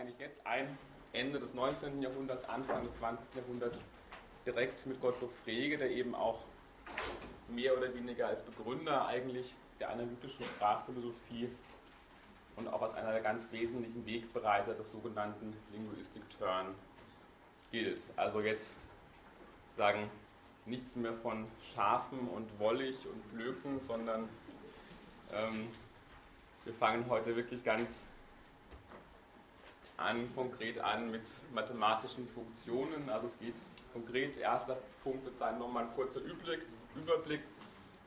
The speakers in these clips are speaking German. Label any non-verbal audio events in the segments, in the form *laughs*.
eigentlich jetzt ein, Ende des 19. Jahrhunderts, Anfang des 20. Jahrhunderts, direkt mit Gottlob Frege, der eben auch mehr oder weniger als Begründer eigentlich der analytischen Sprachphilosophie und auch als einer der ganz wesentlichen Wegbereiter des sogenannten Linguistic Turn gilt. Also jetzt sagen nichts mehr von Schafen und Wollig und Blöken, sondern ähm, wir fangen heute wirklich ganz an, konkret an mit mathematischen Funktionen. Also es geht konkret, erster Punkt wird sein, nochmal ein kurzer Überblick. Überblick.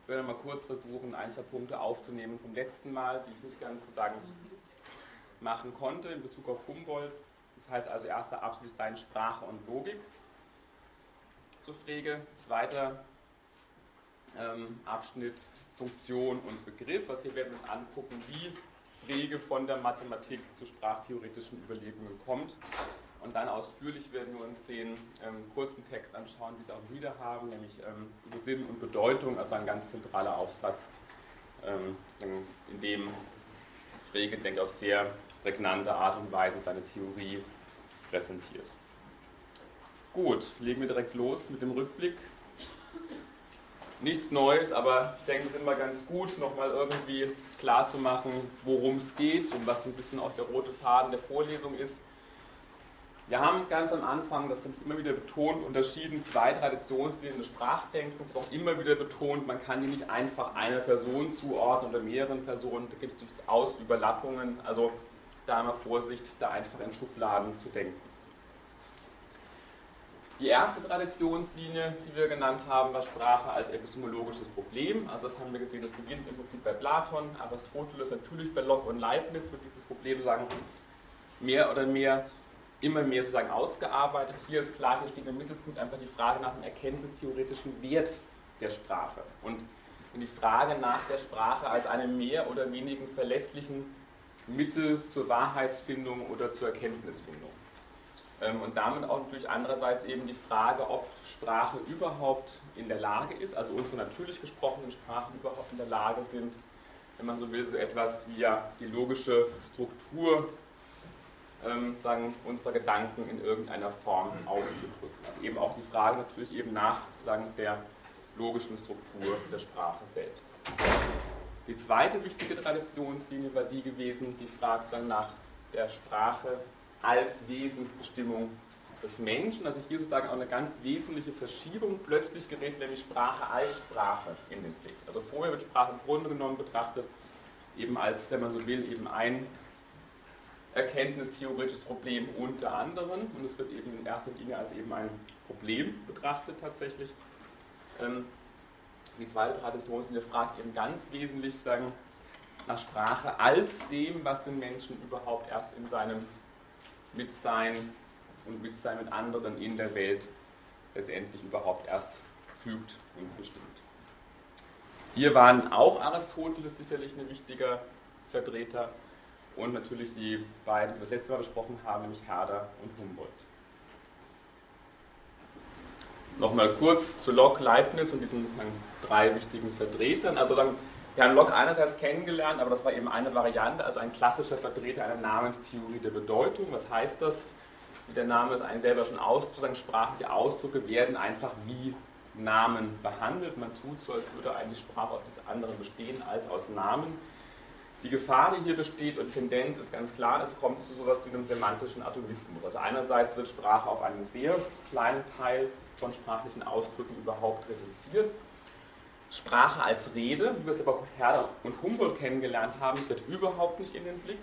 Ich werde mal kurz versuchen, ein, zwei Punkte aufzunehmen vom letzten Mal, die ich nicht ganz sozusagen machen konnte in Bezug auf Humboldt. Das heißt also, erster Abschnitt ist sein Sprache und Logik zur Frege. Zweiter ähm, Abschnitt Funktion und Begriff. Also hier werden wir uns angucken, wie Frege von der Mathematik zu sprachtheoretischen Überlegungen kommt. Und dann ausführlich werden wir uns den ähm, kurzen Text anschauen, wie Sie auch wieder haben, nämlich ähm, über Sinn und Bedeutung, also ein ganz zentraler Aufsatz, ähm, in dem Frege, denke ich, auf sehr prägnante Art und Weise seine Theorie präsentiert. Gut, legen wir direkt los mit dem Rückblick. Nichts Neues, aber ich denke, es ist immer ganz gut, nochmal irgendwie klar zu machen, worum es geht und was ein bisschen auch der rote Faden der Vorlesung ist. Wir haben ganz am Anfang, das sind immer wieder betont, unterschieden zwei Traditionslinien des Sprachdenkens, auch immer wieder betont, man kann die nicht einfach einer Person zuordnen oder mehreren Personen, da gibt es durchaus Überlappungen, also da immer Vorsicht, da einfach in Schubladen zu denken. Die erste Traditionslinie, die wir genannt haben, war Sprache als epistemologisches Problem. Also das haben wir gesehen, das beginnt im Prinzip bei Platon, Aristoteles, natürlich bei Locke und Leibniz wird dieses Problem sagen, mehr oder mehr immer mehr sozusagen ausgearbeitet. Hier ist klar, hier steht im Mittelpunkt einfach die Frage nach dem erkenntnistheoretischen Wert der Sprache und die Frage nach der Sprache als einem mehr oder weniger verlässlichen Mittel zur Wahrheitsfindung oder zur Erkenntnisfindung. Ähm, und damit auch natürlich andererseits eben die Frage, ob Sprache überhaupt in der Lage ist, also unsere natürlich gesprochenen Sprachen überhaupt in der Lage sind, wenn man so will, so etwas wie die logische Struktur ähm, sagen, unserer Gedanken in irgendeiner Form auszudrücken. Also eben auch die Frage natürlich eben nach sagen, der logischen Struktur der Sprache selbst. Die zweite wichtige Traditionslinie war die gewesen, die fragt nach der Sprache als Wesensbestimmung des Menschen. Also hier sozusagen auch eine ganz wesentliche Verschiebung. Plötzlich gerät nämlich Sprache als Sprache in den Blick. Also vorher wird Sprache im Grunde genommen betrachtet eben als, wenn man so will, eben ein erkenntnistheoretisches Problem unter anderem. Und es wird eben in erster Linie als eben ein Problem betrachtet tatsächlich. Ähm, die zweite Traditionslinie fragt eben ganz wesentlich sagen, nach Sprache als dem, was den Menschen überhaupt erst in seinem Mitsein und Mitsein mit anderen in der Welt letztendlich überhaupt erst fügt und bestimmt. Hier waren auch Aristoteles sicherlich ein wichtiger Vertreter und natürlich die beiden, die wir das letzte Mal besprochen haben, nämlich Herder und Humboldt. Nochmal kurz zu Locke, Leibniz und diesen drei wichtigen Vertretern. Also dann, wir haben Locke einerseits kennengelernt, aber das war eben eine Variante, also ein klassischer Vertreter einer Namenstheorie der Bedeutung. Was heißt das? Wie der Name es eigentlich selber schon ausdrückt, sprachliche Ausdrücke werden einfach wie Namen behandelt. Man tut so, als würde eigentlich Sprache aus nichts anderem bestehen als aus Namen. Die Gefahr, die hier besteht und Tendenz ist ganz klar, es kommt zu sowas wie einem semantischen Atomismus. Also einerseits wird Sprache auf einen sehr kleinen Teil von sprachlichen Ausdrücken überhaupt reduziert. Sprache als Rede, wie wir es aber auch Herder und Humboldt kennengelernt haben, wird überhaupt nicht in den Blick.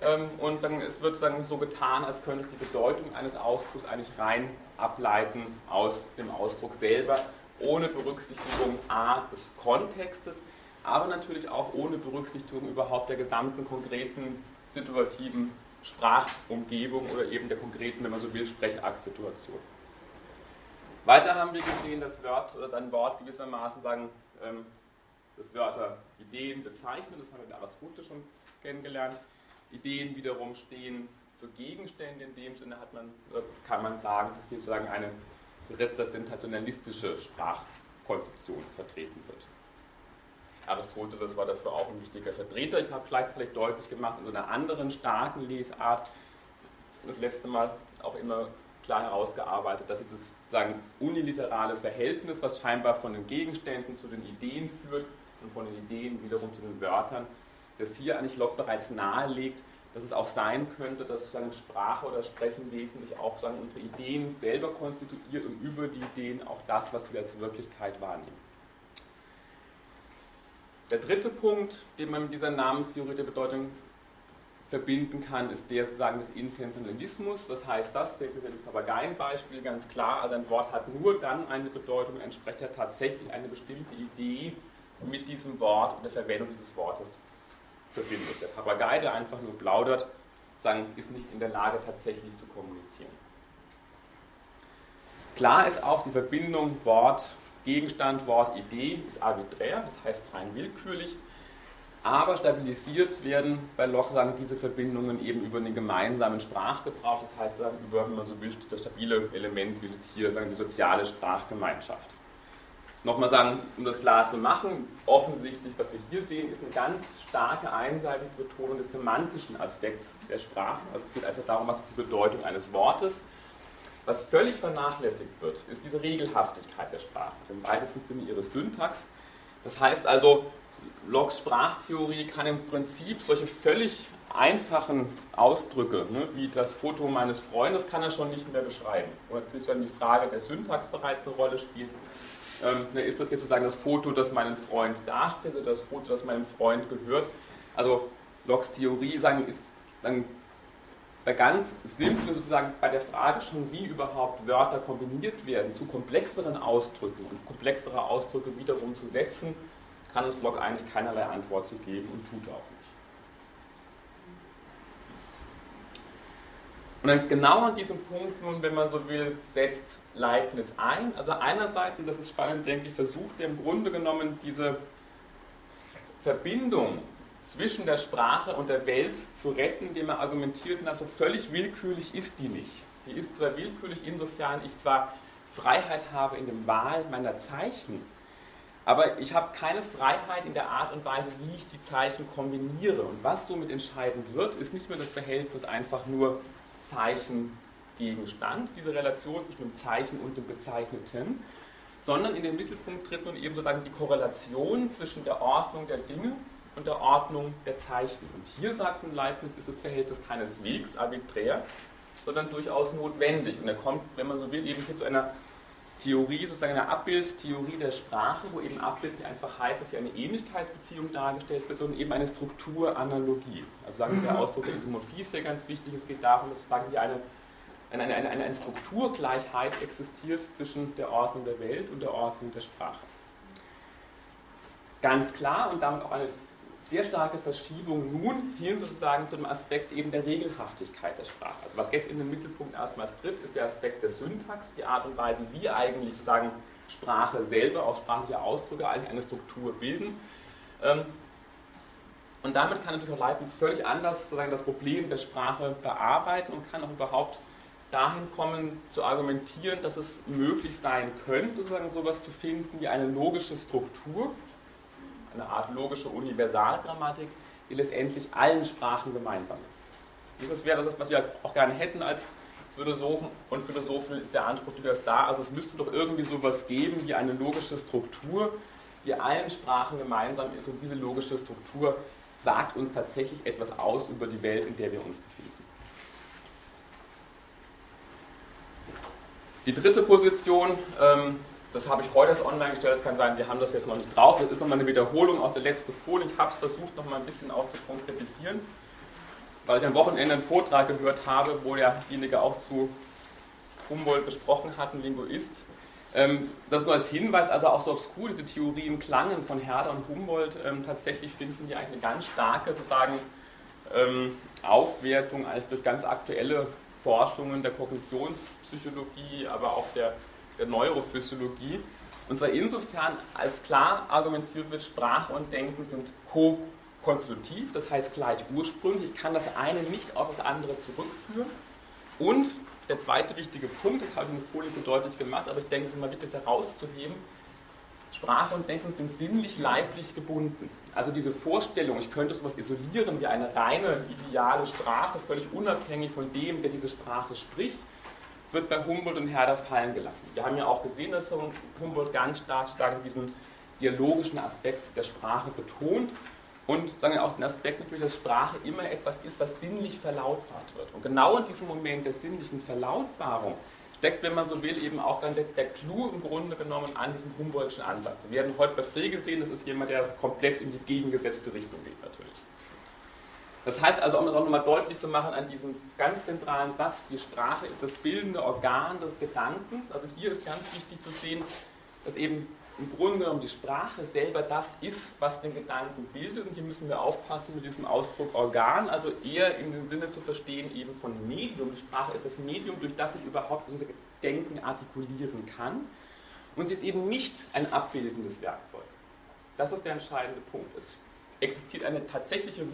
Ähm, und es wird so getan, als könnte die Bedeutung eines Ausdrucks eigentlich rein ableiten aus dem Ausdruck selber, ohne Berücksichtigung a des Kontextes, aber natürlich auch ohne Berücksichtigung überhaupt der gesamten konkreten situativen Sprachumgebung oder eben der konkreten, wenn man so will, Sprechaktsituation. Weiter haben wir gesehen, dass Wort oder ein Wort gewissermaßen sagen, ähm, dass Wörter Ideen bezeichnen, das haben wir in Aristoteles schon kennengelernt. Ideen wiederum stehen für Gegenstände, in dem Sinne hat man, kann man sagen, dass hier sozusagen eine repräsentationalistische Sprachkonzeption vertreten wird. Aristoteles war dafür auch ein wichtiger Vertreter. Ich habe gleichzeitig deutlich gemacht, in so einer anderen starken Lesart das letzte Mal auch immer klar herausgearbeitet, dass dieses sagen, uniliterale Verhältnis, was scheinbar von den Gegenständen zu den Ideen führt und von den Ideen wiederum zu den Wörtern, das hier eigentlich Locke bereits nahelegt, dass es auch sein könnte, dass sagen, Sprache oder Sprechen wesentlich auch sagen, unsere Ideen selber konstituiert und über die Ideen auch das, was wir als Wirklichkeit wahrnehmen. Der dritte Punkt, den man mit dieser Namenstheorie der Bedeutung verbinden kann, ist der sozusagen des Intentionalismus. Was heißt das? Das ist ja das Papageienbeispiel ganz klar. Also ein Wort hat nur dann eine Bedeutung, entspricht ja tatsächlich eine bestimmte Idee mit diesem Wort und der Verwendung dieses Wortes verbindet. Der Papagei, der einfach nur plaudert, ist nicht in der Lage tatsächlich zu kommunizieren. Klar ist auch die Verbindung Wort, Gegenstand, Wort, Idee ist arbiträr, das heißt rein willkürlich. Aber stabilisiert werden bei Locke diese Verbindungen eben über einen gemeinsamen Sprachgebrauch, das heißt über, wenn man so will, das stabile Element bildet hier sagen, die soziale Sprachgemeinschaft. Nochmal sagen, um das klar zu machen, offensichtlich, was wir hier sehen, ist eine ganz starke einseitige Betonung des semantischen Aspekts der Sprache. Also es geht einfach darum, was ist die Bedeutung eines Wortes. Was völlig vernachlässigt wird, ist diese Regelhaftigkeit der Sprache, also im weitesten Sinne ihre Syntax. Das heißt also, Locks Sprachtheorie kann im Prinzip solche völlig einfachen Ausdrücke, ne, wie das Foto meines Freundes, kann er schon nicht mehr beschreiben. Und natürlich dann die Frage der Syntax bereits eine Rolle spielt. Ähm, ne, ist das jetzt sozusagen das Foto, das meinen Freund darstellt oder das Foto, das meinem Freund gehört? Also Locks Theorie sagen, ist dann bei ganz simplen sozusagen bei der Frage schon, wie überhaupt Wörter kombiniert werden zu komplexeren Ausdrücken und komplexere Ausdrücke wiederum zu setzen, kann uns Locke eigentlich keinerlei Antwort zu geben und tut auch nicht. Und dann genau an diesem Punkt nun, wenn man so will, setzt Leibniz ein. Also einerseits, und das ist spannend, denke ich, versucht er im Grunde genommen diese Verbindung zwischen der Sprache und der Welt zu retten, indem er argumentiert, also völlig willkürlich ist die nicht. Die ist zwar willkürlich, insofern ich zwar Freiheit habe in der Wahl meiner Zeichen, aber ich habe keine Freiheit in der Art und Weise, wie ich die Zeichen kombiniere. Und was somit entscheidend wird, ist nicht mehr das Verhältnis einfach nur Zeichen-Gegenstand, diese Relation zwischen dem Zeichen und dem Bezeichneten, sondern in den Mittelpunkt tritt nun eben sozusagen die Korrelation zwischen der Ordnung der Dinge und der Ordnung der Zeichen. Und hier, sagt Leibniz, ist das Verhältnis keineswegs arbiträr, sondern durchaus notwendig. Und er kommt, wenn man so will, eben hier zu einer Theorie, sozusagen eine Abbildtheorie der Sprache, wo eben Abbild nicht einfach heißt, dass hier eine Ähnlichkeitsbeziehung dargestellt wird, sondern eben eine Strukturanalogie. Also sagen wir, der Ausdruck der Isomorphie ist ja ganz wichtig. Es geht darum, dass sagen wir, eine, eine, eine, eine Strukturgleichheit existiert zwischen der Ordnung der Welt und der Ordnung der Sprache. Ganz klar und damit auch eine sehr starke Verschiebung nun hin sozusagen zu dem Aspekt eben der Regelhaftigkeit der Sprache. Also was jetzt in den Mittelpunkt erstmals tritt, ist der Aspekt der Syntax, die Art und Weise, wie eigentlich sozusagen Sprache selber, auch sprachliche Ausdrücke eigentlich eine Struktur bilden. Ähm, und damit kann natürlich auch Leibniz völlig anders sozusagen das Problem der Sprache bearbeiten und kann auch überhaupt dahin kommen zu argumentieren, dass es möglich sein könnte, sozusagen sowas zu finden wie eine logische Struktur, eine Art logische Universalgrammatik, die letztendlich allen Sprachen gemeinsam ist. das wäre das, was wir auch gerne hätten als Philosophen und Philosophen ist der Anspruch durchaus da. Also es müsste doch irgendwie sowas geben wie eine logische Struktur, die allen Sprachen gemeinsam ist und diese logische Struktur sagt uns tatsächlich etwas aus über die Welt, in der wir uns befinden. Die dritte Position, ähm, das habe ich heute erst online gestellt, es kann sein, Sie haben das jetzt noch nicht drauf. Das ist nochmal eine Wiederholung aus der letzten Folie. Ich habe es versucht, nochmal ein bisschen auch zu konkretisieren, weil ich am Wochenende einen Vortrag gehört habe, wo derjenige auch zu Humboldt gesprochen hat, ein Linguist. Ähm, das nur als Hinweis, also auch so obskur diese Theorien klangen von Herder und Humboldt, ähm, tatsächlich finden die eigentlich eine ganz starke sozusagen ähm, Aufwertung eigentlich durch ganz aktuelle Forschungen der Kognitionspsychologie, aber auch der der Neurophysiologie. Und zwar insofern, als klar argumentiert wird, Sprache und Denken sind ko-konstitutiv, das heißt gleich ursprünglich. Ich kann das eine nicht auf das andere zurückführen. Und der zweite wichtige Punkt, das habe ich in der Folie so deutlich gemacht, aber ich denke, es ist immer wichtig, das herauszuheben. Sprache und Denken sind sinnlich leiblich gebunden. Also diese Vorstellung, ich könnte sowas isolieren wie eine reine ideale Sprache, völlig unabhängig von dem, der diese Sprache spricht, wird bei Humboldt und Herder fallen gelassen. Wir haben ja auch gesehen, dass Humboldt ganz stark, stark diesen dialogischen Aspekt der Sprache betont und sagen auch den Aspekt natürlich, dass Sprache immer etwas ist, was sinnlich verlautbart wird. Und genau in diesem Moment der sinnlichen Verlautbarung steckt, wenn man so will, eben auch dann der, der Clou im Grunde genommen an diesem Humboldtschen Ansatz. Wir haben heute bei Frege gesehen, das ist jemand, der das komplett in die gegengesetzte Richtung geht natürlich. Das heißt also, um das auch nochmal deutlich zu machen an diesem ganz zentralen Satz, die Sprache ist das bildende Organ des Gedankens. Also hier ist ganz wichtig zu sehen, dass eben im Grunde genommen die Sprache selber das ist, was den Gedanken bildet. Und hier müssen wir aufpassen mit diesem Ausdruck Organ, also eher in dem Sinne zu verstehen eben von Medium. Die Sprache ist das Medium, durch das ich überhaupt unser Denken artikulieren kann. Und sie ist eben nicht ein abbildendes Werkzeug. Das ist der entscheidende Punkt. Es existiert eine tatsächliche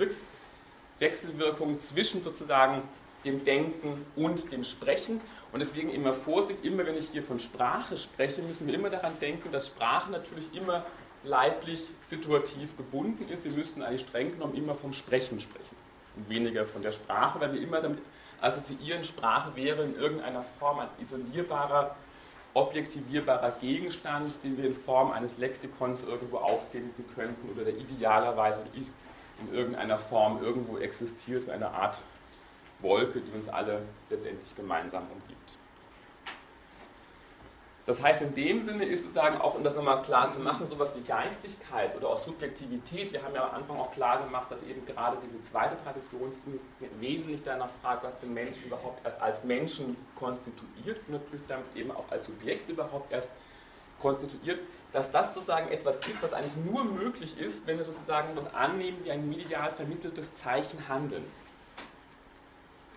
Wechselwirkung zwischen sozusagen dem Denken und dem Sprechen. Und deswegen immer Vorsicht, immer wenn ich hier von Sprache spreche, müssen wir immer daran denken, dass Sprache natürlich immer leiblich situativ gebunden ist. Wir müssten eigentlich streng genommen immer vom Sprechen sprechen und weniger von der Sprache, weil wir immer damit assoziieren, Sprache wäre in irgendeiner Form ein isolierbarer, objektivierbarer Gegenstand, den wir in Form eines Lexikons irgendwo auffinden könnten oder der idealerweise in irgendeiner Form irgendwo existiert, eine Art Wolke, die uns alle letztendlich gemeinsam umgibt. Das heißt, in dem Sinne ist sozusagen auch, um das nochmal klar zu machen, sowas wie Geistigkeit oder auch Subjektivität. Wir haben ja am Anfang auch klar gemacht, dass eben gerade diese zweite Tradition wesentlich danach fragt, was den Menschen überhaupt erst als Menschen konstituiert und natürlich damit eben auch als Subjekt überhaupt erst konstituiert, dass das sozusagen etwas ist, was eigentlich nur möglich ist, wenn wir sozusagen was annehmen wie ein medial vermitteltes Zeichen handeln.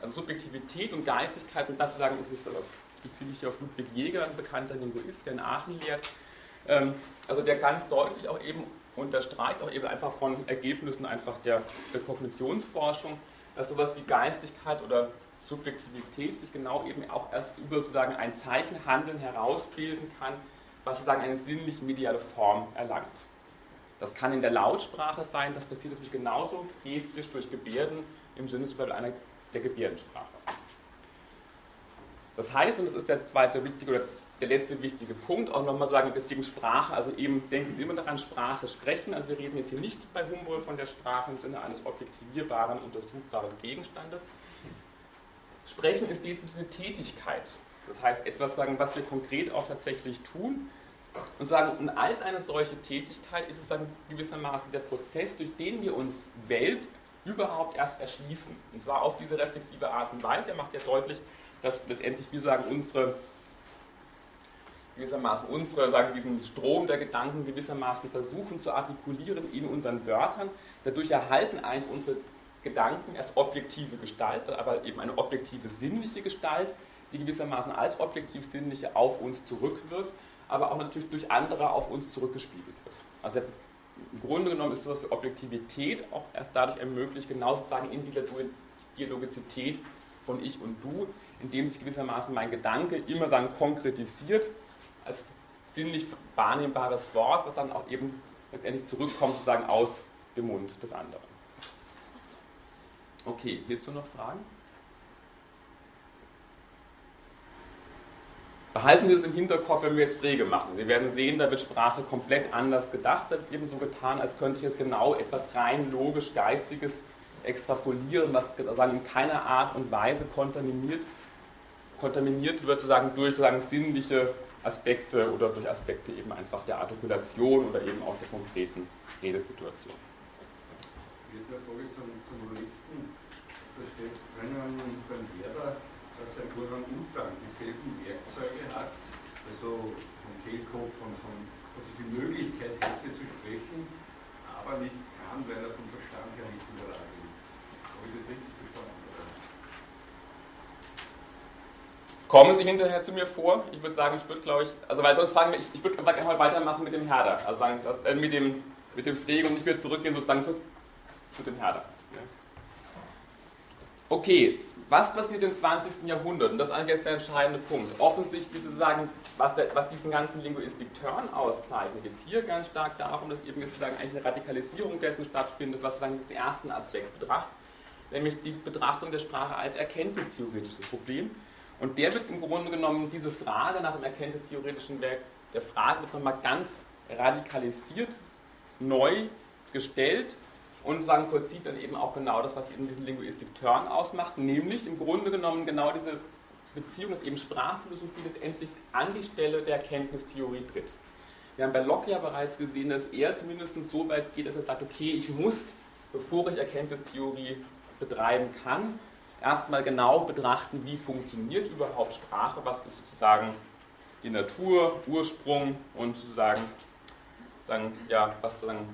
Also Subjektivität und Geistigkeit, und das zu sagen, ist es beziehe ich auf Ludwig Jäger, ein bekannter Linguist, der in Aachen lehrt, ähm, also der ganz deutlich auch eben unterstreicht, auch eben einfach von Ergebnissen einfach der, der Kognitionsforschung, dass sowas wie Geistigkeit oder Subjektivität sich genau eben auch erst über sozusagen ein Zeichenhandeln herausbilden kann, was sozusagen eine sinnlich mediale Form erlangt. Das kann in der Lautsprache sein, das passiert natürlich genauso gestisch durch Gebärden im Sinne zum Beispiel einer der Gebärdensprache. Das heißt, und das ist der zweite wichtige oder der letzte wichtige Punkt, auch nochmal sagen, deswegen Sprache, also eben denken Sie immer daran, Sprache sprechen. Also wir reden jetzt hier nicht bei Humboldt von der Sprache im Sinne eines objektivierbaren, untersuchbaren Gegenstandes. Sprechen ist diese Tätigkeit. Das heißt, etwas sagen, was wir konkret auch tatsächlich tun. Und sagen, und als eine solche Tätigkeit ist es dann gewissermaßen der Prozess, durch den wir uns Welt überhaupt erst erschließen. Und zwar auf diese reflexive Art und Weise. Er macht ja deutlich, dass letztendlich, wir sagen, unsere gewissermaßen unsere, sagen diesen Strom der Gedanken gewissermaßen versuchen zu artikulieren in unseren Wörtern. Dadurch erhalten eigentlich unsere Gedanken erst objektive Gestalt, aber eben eine objektive sinnliche Gestalt, die gewissermaßen als objektiv sinnliche auf uns zurückwirkt, aber auch natürlich durch andere auf uns zurückgespiegelt wird. Also im Grunde genommen ist sowas wie Objektivität auch erst dadurch ermöglicht, genau sozusagen in dieser Dialogizität von Ich und Du, indem sich gewissermaßen mein Gedanke immer sagen konkretisiert als sinnlich wahrnehmbares Wort, was dann auch eben letztendlich zurückkommt sozusagen aus dem Mund des anderen. Okay, hierzu noch Fragen? Behalten Sie es im Hinterkopf, wenn wir jetzt Pflege machen. Sie werden sehen, da wird Sprache komplett anders gedacht. Da wird eben so getan, als könnte ich jetzt genau etwas rein logisch Geistiges extrapolieren, was sozusagen in keiner Art und Weise kontaminiert, kontaminiert wird, sozusagen durch sozusagen sinnliche Aspekte oder durch Aspekte eben einfach der Artikulation oder eben auch der konkreten Redesituation. Wird eine Frage zum, zum letzten, da steht drinnen beim Lehrer, dass ein Orang-Utan dieselben Werkzeuge hat, also vom Kehlkopf und von, also die Möglichkeit hätte zu sprechen, aber nicht kann, weil er vom Verstand her nicht in der Lage ist. Habe ich das richtig verstanden? Kommen Sie hinterher zu mir vor? Ich würde sagen, ich würde glaube ich, also weil sonst fragen wir, ich, ich würde einfach mal weitermachen mit dem Herder, also sagen, das, äh, mit dem, mit dem Frege und ich würde zurückgehen sozusagen zu, zu dem Herder. Okay, was passiert im 20. Jahrhundert? Und das ist eigentlich jetzt der entscheidende Punkt. Offensichtlich sozusagen, was, der, was diesen ganzen Linguistik-Turn auszeichnet, ist hier ganz stark darum, dass eben sozusagen eigentlich eine Radikalisierung dessen stattfindet, was sozusagen den ersten Aspekt betrachtet, nämlich die Betrachtung der Sprache als erkenntnistheoretisches Problem. Und der wird im Grunde genommen diese Frage nach dem erkenntnistheoretischen Werk, der Frage wird nochmal ganz radikalisiert, neu gestellt und sagen, vollzieht dann eben auch genau das, was eben diesen Linguistik-Turn ausmacht, nämlich im Grunde genommen genau diese Beziehung, dass eben Sprachphilosophie letztendlich an die Stelle der Erkenntnistheorie tritt. Wir haben bei Locke ja bereits gesehen, dass er zumindest so weit geht, dass er sagt, okay, ich muss, bevor ich Erkenntnistheorie betreiben kann, erstmal genau betrachten, wie funktioniert überhaupt Sprache, was ist sozusagen die Natur, Ursprung und sozusagen, sagen, ja, was sozusagen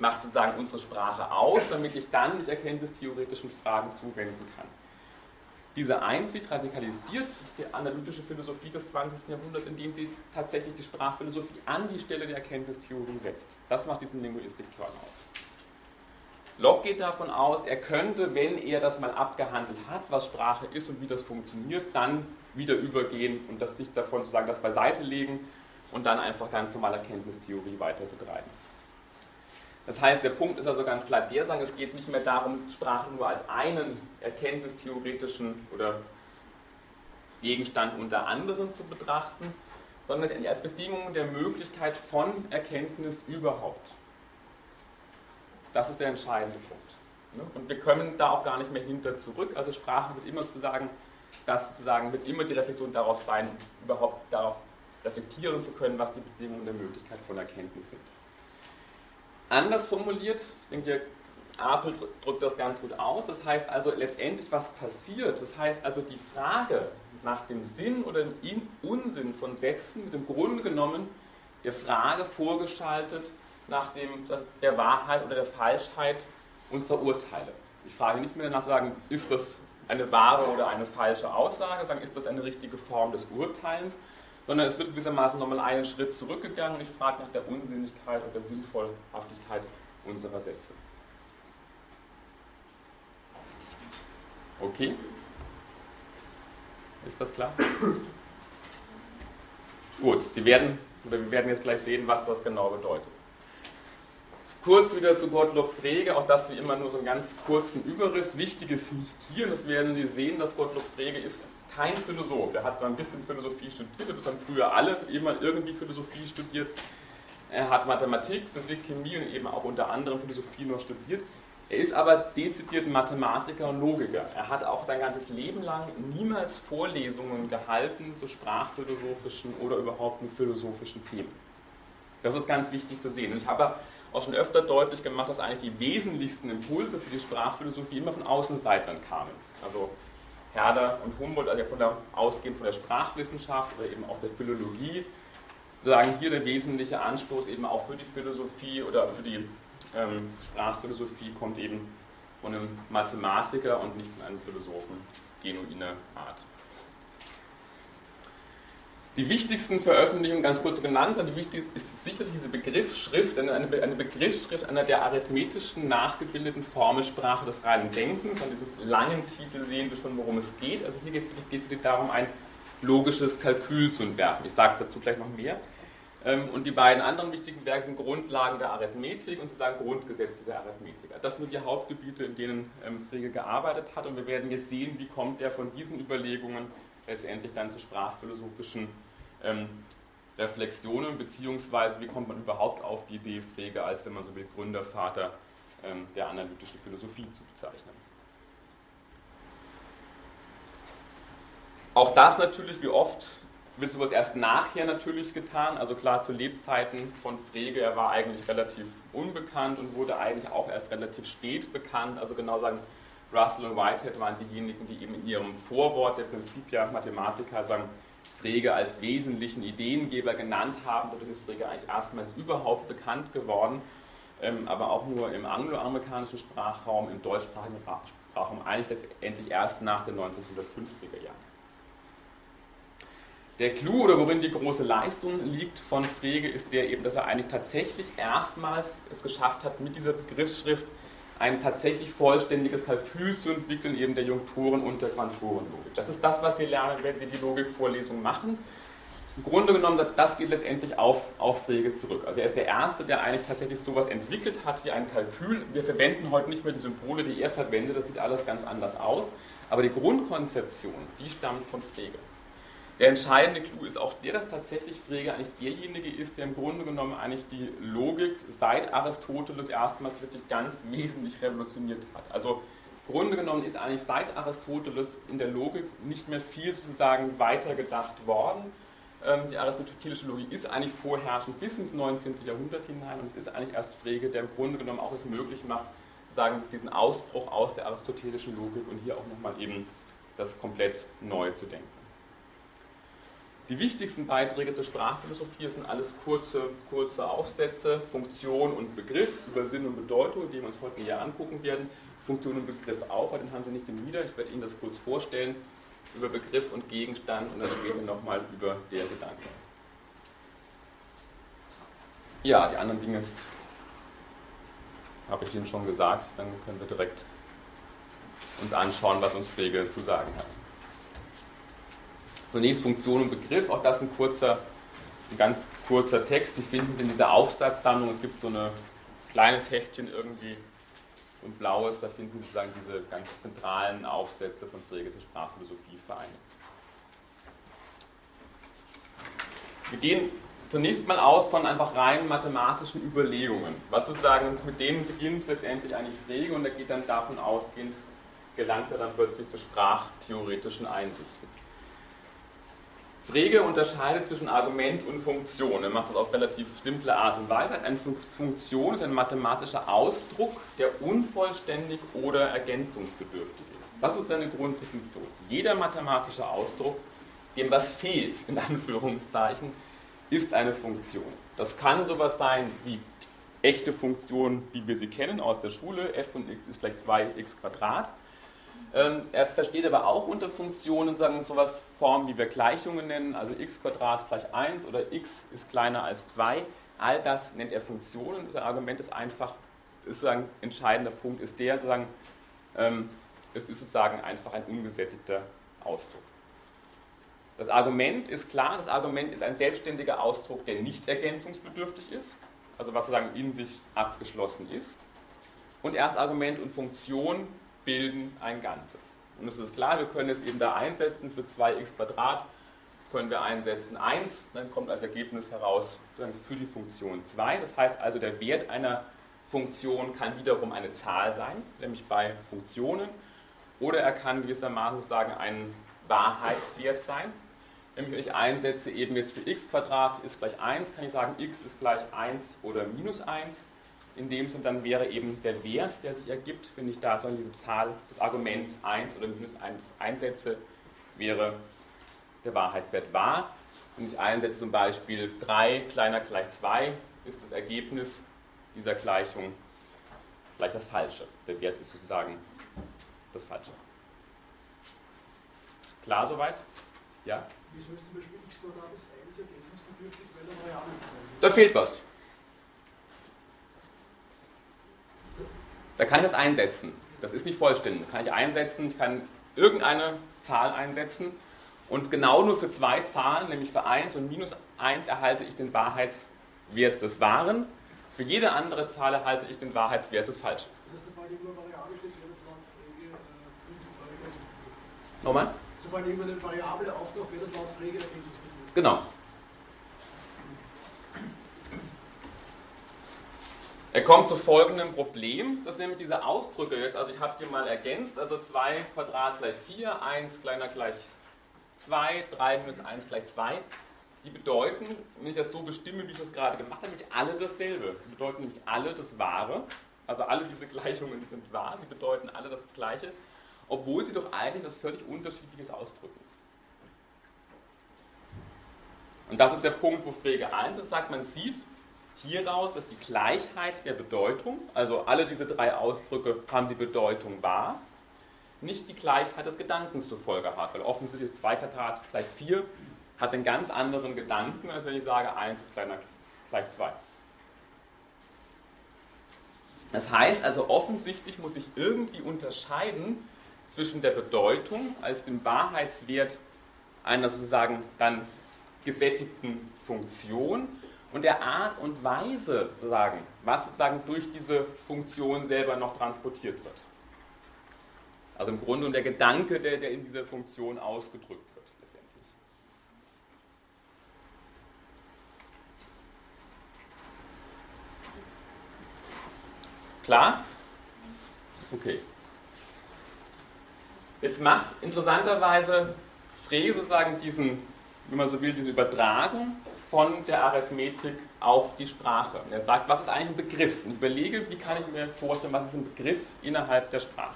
macht sozusagen unsere Sprache aus, damit ich dann mich erkenntnistheoretischen Fragen zuwenden kann. Diese Einsicht radikalisiert die analytische Philosophie des 20. Jahrhunderts, indem sie tatsächlich die Sprachphilosophie an die Stelle der Erkenntnistheorie setzt. Das macht diesen Linguistik-Turn aus. Locke geht davon aus, er könnte, wenn er das mal abgehandelt hat, was Sprache ist und wie das funktioniert, dann wieder übergehen und das sich davon sozusagen das beiseite legen und dann einfach ganz normal Erkenntnistheorie weiter betreiben. Das heißt, der Punkt ist also ganz klar der sagen, es geht nicht mehr darum, Sprache nur als einen erkenntnistheoretischen oder Gegenstand unter anderem zu betrachten, sondern als Bedingung der Möglichkeit von Erkenntnis überhaupt. Das ist der entscheidende Punkt. Ne? Und wir können da auch gar nicht mehr hinter zurück. Also Sprache wird immer sozusagen, das sozusagen wird immer die Reflexion darauf sein, überhaupt darauf reflektieren zu können, was die Bedingungen der Möglichkeit von Erkenntnis sind. Anders formuliert, ich denke, Apel drückt das ganz gut aus. Das heißt also letztendlich, was passiert. Das heißt also, die Frage nach dem Sinn oder dem Unsinn von Sätzen mit dem Grunde genommen der Frage vorgeschaltet nach dem, der Wahrheit oder der Falschheit unserer Urteile. Ich frage nicht mehr danach sagen, ist das eine wahre oder eine falsche Aussage, sagen, ist das eine richtige Form des Urteilens, sondern es wird gewissermaßen nochmal einen Schritt zurückgegangen und ich frage nach der Unsinnigkeit und der Sinnvollhaftigkeit unserer Sätze. Okay? Ist das klar? Gut, Sie werden, oder wir werden jetzt gleich sehen, was das genau bedeutet. Kurz wieder zu Gottlob Frege, auch das wie immer nur so einen ganz kurzen Überriss. Wichtig ist hier, das werden Sie sehen, dass Gottlob Frege ist kein Philosoph. Er hat zwar ein bisschen Philosophie studiert, das haben früher alle immer irgendwie Philosophie studiert. Er hat Mathematik, Physik, Chemie und eben auch unter anderem Philosophie noch studiert. Er ist aber dezidiert Mathematiker und Logiker. Er hat auch sein ganzes Leben lang niemals Vorlesungen gehalten zu sprachphilosophischen oder überhaupt philosophischen Themen. Das ist ganz wichtig zu sehen. Und ich habe auch schon öfter deutlich gemacht, dass eigentlich die wesentlichsten Impulse für die Sprachphilosophie immer von Außenseitern kamen. Also Herder und Humboldt, also von der, ausgehend von der Sprachwissenschaft oder eben auch der Philologie, sagen hier der wesentliche Anstoß eben auch für die Philosophie oder für die ähm, Sprachphilosophie kommt eben von einem Mathematiker und nicht von einem Philosophen genuiner Art. Die wichtigsten Veröffentlichungen, ganz kurz genannt, die wichtigste ist sicherlich diese Begriffsschrift, eine, eine Begriffsschrift einer der arithmetischen, nachgebildeten Formelsprache des reinen Denkens. An diesem langen Titel sehen Sie schon, worum es geht. Also hier geht es wirklich darum, ein logisches Kalkül zu entwerfen. Ich sage dazu gleich noch mehr. Ähm, und die beiden anderen wichtigen Werke sind Grundlagen der Arithmetik und sozusagen Grundgesetze der Arithmetiker. Das sind die Hauptgebiete, in denen ähm, Frege gearbeitet hat. Und wir werden jetzt sehen, wie kommt er von diesen Überlegungen letztendlich dann zu sprachphilosophischen ähm, Reflexionen, beziehungsweise wie kommt man überhaupt auf die Idee, Frege als, wenn man so will, Gründervater ähm, der analytischen Philosophie zu bezeichnen. Auch das natürlich, wie oft, wird sowas erst nachher natürlich getan. Also klar, zu Lebzeiten von Frege, er war eigentlich relativ unbekannt und wurde eigentlich auch erst relativ spät bekannt. Also genau sagen, Russell und Whitehead waren diejenigen, die eben in ihrem Vorwort der Prinzipia Mathematica sagen, Frege als wesentlichen Ideengeber genannt haben. Dadurch ist Frege eigentlich erstmals überhaupt bekannt geworden, ähm, aber auch nur im angloamerikanischen Sprachraum, im deutschsprachigen Sprachraum eigentlich letztendlich erst nach den 1950er Jahren. Der Clou oder worin die große Leistung liegt von Frege ist der eben, dass er eigentlich tatsächlich erstmals es geschafft hat, mit dieser Begriffsschrift ein tatsächlich vollständiges Kalkül zu entwickeln, eben der Junktoren- und der Quantorenlogik. Das ist das, was Sie lernen, wenn Sie die Logikvorlesung machen. Im Grunde genommen, das geht letztendlich auf, auf Frege zurück. Also er ist der Erste, der eigentlich tatsächlich sowas entwickelt hat wie ein Kalkül. Wir verwenden heute nicht mehr die Symbole, die er verwendet, das sieht alles ganz anders aus. Aber die Grundkonzeption, die stammt von Frege. Der entscheidende Clou ist auch der, dass tatsächlich Frege eigentlich derjenige ist, der im Grunde genommen eigentlich die Logik seit Aristoteles erstmals wirklich ganz wesentlich revolutioniert hat. Also im Grunde genommen ist eigentlich seit Aristoteles in der Logik nicht mehr viel sozusagen weitergedacht worden. Ähm, die aristotelische Logik ist eigentlich vorherrschend bis ins 19. Jahrhundert hinein und es ist eigentlich erst Frege, der im Grunde genommen auch es möglich macht, sagen, diesen Ausbruch aus der aristotelischen Logik und hier auch nochmal eben das komplett neu zu denken. Die wichtigsten Beiträge zur Sprachphilosophie sind alles kurze, kurze Aufsätze, Funktion und Begriff über Sinn und Bedeutung, die wir uns heute näher angucken werden. Funktion und Begriff auch, aber den haben Sie nicht im Nieder. Ich werde Ihnen das kurz vorstellen über Begriff und Gegenstand und dann später nochmal über der Gedanke. Ja, die anderen Dinge habe ich Ihnen schon gesagt. Dann können wir direkt uns anschauen, was uns Frege zu sagen hat. Zunächst Funktion und Begriff, auch das ein kurzer, ein ganz kurzer Text. Sie finden in dieser Aufsatzsammlung, es gibt so ein kleines Heftchen irgendwie, so ein blaues, da finden Sie sozusagen diese ganz zentralen Aufsätze von Frege zur Sprachphilosophie vereinigt. Wir gehen zunächst mal aus von einfach rein mathematischen Überlegungen. Was sozusagen mit denen beginnt letztendlich eigentlich Frege und er geht dann davon ausgehend, gelangt er dann plötzlich zur sprachtheoretischen Einsicht. Frege unterscheidet zwischen Argument und Funktion. Er macht das auf relativ simple Art und Weise. Eine Funktion ist ein mathematischer Ausdruck, der unvollständig oder ergänzungsbedürftig ist. Das ist seine Grunddefinition. Jeder mathematische Ausdruck, dem was fehlt, in Anführungszeichen, ist eine Funktion. Das kann sowas sein wie echte Funktionen, wie wir sie kennen aus der Schule. f von x ist gleich 2x Quadrat. Ähm, er versteht aber auch unter Funktionen sagen sowas Formen, die wir Gleichungen nennen, also x gleich 1 oder x ist kleiner als 2. All das nennt er Funktionen. Das Argument ist einfach, ist sozusagen entscheidender Punkt ist der, sozusagen, ähm, es ist sozusagen einfach ein ungesättigter Ausdruck. Das Argument ist klar, das Argument ist ein selbstständiger Ausdruck, der nicht ergänzungsbedürftig ist, also was sozusagen in sich abgeschlossen ist. Und erst Argument und Funktion bilden ein Ganzes. Und es ist klar, wir können es eben da einsetzen für 2x Quadrat, können wir einsetzen 1, dann kommt als Ergebnis heraus für die Funktion 2. Das heißt also, der Wert einer Funktion kann wiederum eine Zahl sein, nämlich bei Funktionen, oder er kann gewissermaßen sagen ein Wahrheitswert sein. Nämlich wenn ich einsetze eben jetzt für x Quadrat ist gleich 1, kann ich sagen, x ist gleich 1 oder minus 1 in dem Sinne, dann wäre eben der Wert, der sich ergibt, wenn ich da so diese Zahl, das Argument 1 oder minus 1 einsetze, wäre der Wahrheitswert wahr. Wenn ich einsetze zum Beispiel 3 kleiner gleich 2, ist das Ergebnis dieser Gleichung gleich das Falsche. Der Wert ist sozusagen das Falsche. Klar soweit? Ja? Wieso ist zum Beispiel x Quadrat ist 1 ergänzungsbedürftig, weil er Variablen Da fehlt was. Da kann ich das einsetzen. Das ist nicht vollständig. Da kann ich einsetzen, ich kann irgendeine Zahl einsetzen und genau nur für zwei Zahlen, nämlich für 1 und minus 1, erhalte ich den Wahrheitswert des Wahren. Für jede andere Zahl erhalte ich den Wahrheitswert des Falschen. Nochmal? Sobald irgendwo eine Variable auftaucht, wird das laut Frege Genau. Er kommt zu folgendem Problem, das nämlich diese Ausdrücke jetzt, also ich habe hier mal ergänzt, also 2 Quadrat gleich 4, 1 kleiner gleich 2, 3 minus 1 gleich 2, die bedeuten, wenn ich das so bestimme, wie ich das gerade gemacht habe, nämlich alle dasselbe. Die bedeuten nämlich alle das Wahre, also alle diese Gleichungen sind wahr, sie bedeuten alle das Gleiche, obwohl sie doch eigentlich was völlig Unterschiedliches ausdrücken. Und das ist der Punkt, wo Frege 1 sagt, man sieht, hieraus, dass die Gleichheit der Bedeutung, also alle diese drei Ausdrücke haben die Bedeutung wahr, nicht die Gleichheit des Gedankens zur Folge hat, weil offensichtlich ist 2 Quadrat gleich 4 hat einen ganz anderen Gedanken, als wenn ich sage 1 ist gleich 2. Das heißt also, offensichtlich muss ich irgendwie unterscheiden zwischen der Bedeutung als dem Wahrheitswert einer sozusagen dann gesättigten Funktion und der Art und Weise, sozusagen, was sozusagen durch diese Funktion selber noch transportiert wird. Also im Grunde und der Gedanke, der, der in dieser Funktion ausgedrückt wird, letztendlich. Klar? Okay. Jetzt macht interessanterweise Frege sozusagen diesen, wenn man so will, diese Übertragung von der Arithmetik auf die Sprache. Und er sagt, was ist eigentlich ein Begriff? Und ich überlege, wie kann ich mir vorstellen, was ist ein Begriff innerhalb der Sprache?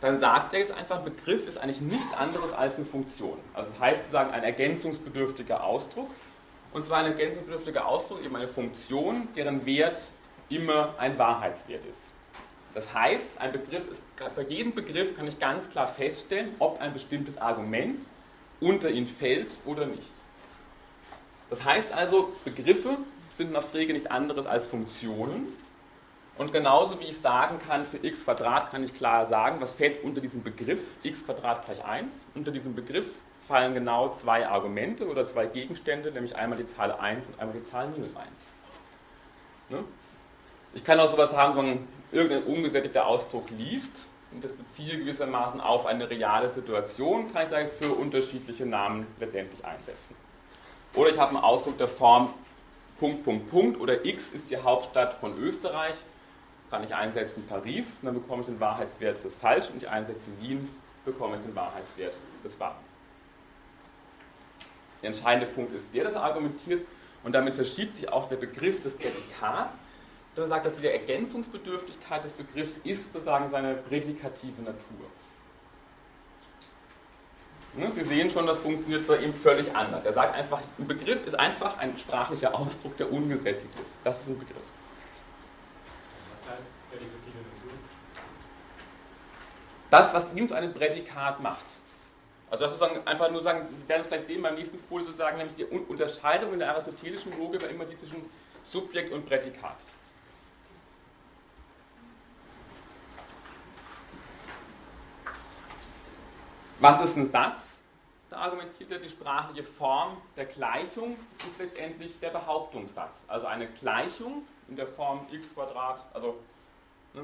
Dann sagt er jetzt einfach, Begriff ist eigentlich nichts anderes als eine Funktion. Also das heißt sozusagen ein ergänzungsbedürftiger Ausdruck. Und zwar ein ergänzungsbedürftiger Ausdruck, eben eine Funktion, deren Wert immer ein Wahrheitswert ist. Das heißt, ein Begriff ist, für jeden Begriff kann ich ganz klar feststellen, ob ein bestimmtes Argument unter ihn fällt oder nicht. Das heißt also, Begriffe sind nach Frege nichts anderes als Funktionen. Und genauso wie ich sagen kann, für x kann ich klar sagen, was fällt unter diesem Begriff x gleich 1. Unter diesem Begriff fallen genau zwei Argumente oder zwei Gegenstände, nämlich einmal die Zahl 1 und einmal die Zahl minus 1. Ne? Ich kann auch sowas haben, wenn irgendein ungesättigter Ausdruck liest und das beziehe gewissermaßen auf eine reale Situation, kann ich da jetzt für unterschiedliche Namen letztendlich einsetzen. Oder ich habe einen Ausdruck der Form Punkt, Punkt, Punkt oder X ist die Hauptstadt von Österreich. Kann ich einsetzen Paris, dann bekomme ich den Wahrheitswert des Falsch und ich einsetze Wien, bekomme ich den Wahrheitswert des Wahren. Der entscheidende Punkt ist der, das argumentiert und damit verschiebt sich auch der Begriff des Prädikats, der sagt, dass die Ergänzungsbedürftigkeit des Begriffs ist sozusagen seine prädikative Natur. Ne, Sie sehen schon, das funktioniert bei ihm völlig anders. Er sagt einfach, ein Begriff ist einfach ein sprachlicher Ausdruck, der ungesättigt ist. Das ist ein Begriff. Was heißt prädikative Natur? Das, was ihm zu einem Prädikat macht. Also das sozusagen einfach nur sagen, wir werden es gleich sehen beim nächsten Folie sozusagen, nämlich die Unterscheidung in der aristotelischen Logik war immer die zwischen Subjekt und Prädikat. Was ist ein Satz? Da argumentiert er, die sprachliche Form der Gleichung ist letztendlich der Behauptungssatz. Also eine Gleichung in der Form x also ne,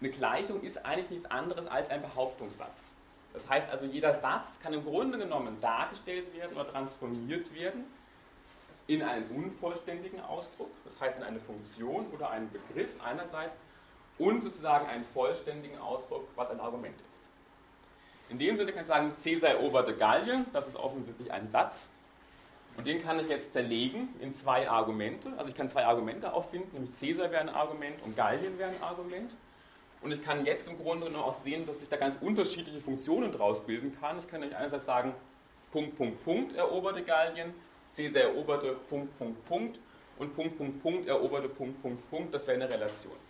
eine Gleichung ist eigentlich nichts anderes als ein Behauptungssatz. Das heißt also, jeder Satz kann im Grunde genommen dargestellt werden oder transformiert werden in einen unvollständigen Ausdruck, das heißt in eine Funktion oder einen Begriff einerseits und sozusagen einen vollständigen Ausdruck, was ein Argument ist. In dem Sinne kann ich sagen, Caesar eroberte Gallien, das ist offensichtlich ein Satz. Und den kann ich jetzt zerlegen in zwei Argumente. Also ich kann zwei Argumente auffinden, nämlich Caesar wäre ein Argument und Gallien wäre ein Argument. Und ich kann jetzt im Grunde genommen auch sehen, dass ich da ganz unterschiedliche Funktionen draus bilden kann. Ich kann nämlich einerseits sagen, Punkt, Punkt, Punkt eroberte Gallien, Caesar eroberte Punkt, Punkt, Punkt und Punkt, Punkt, Punkt eroberte Punkt, Punkt, Punkt. Das wäre eine Relation.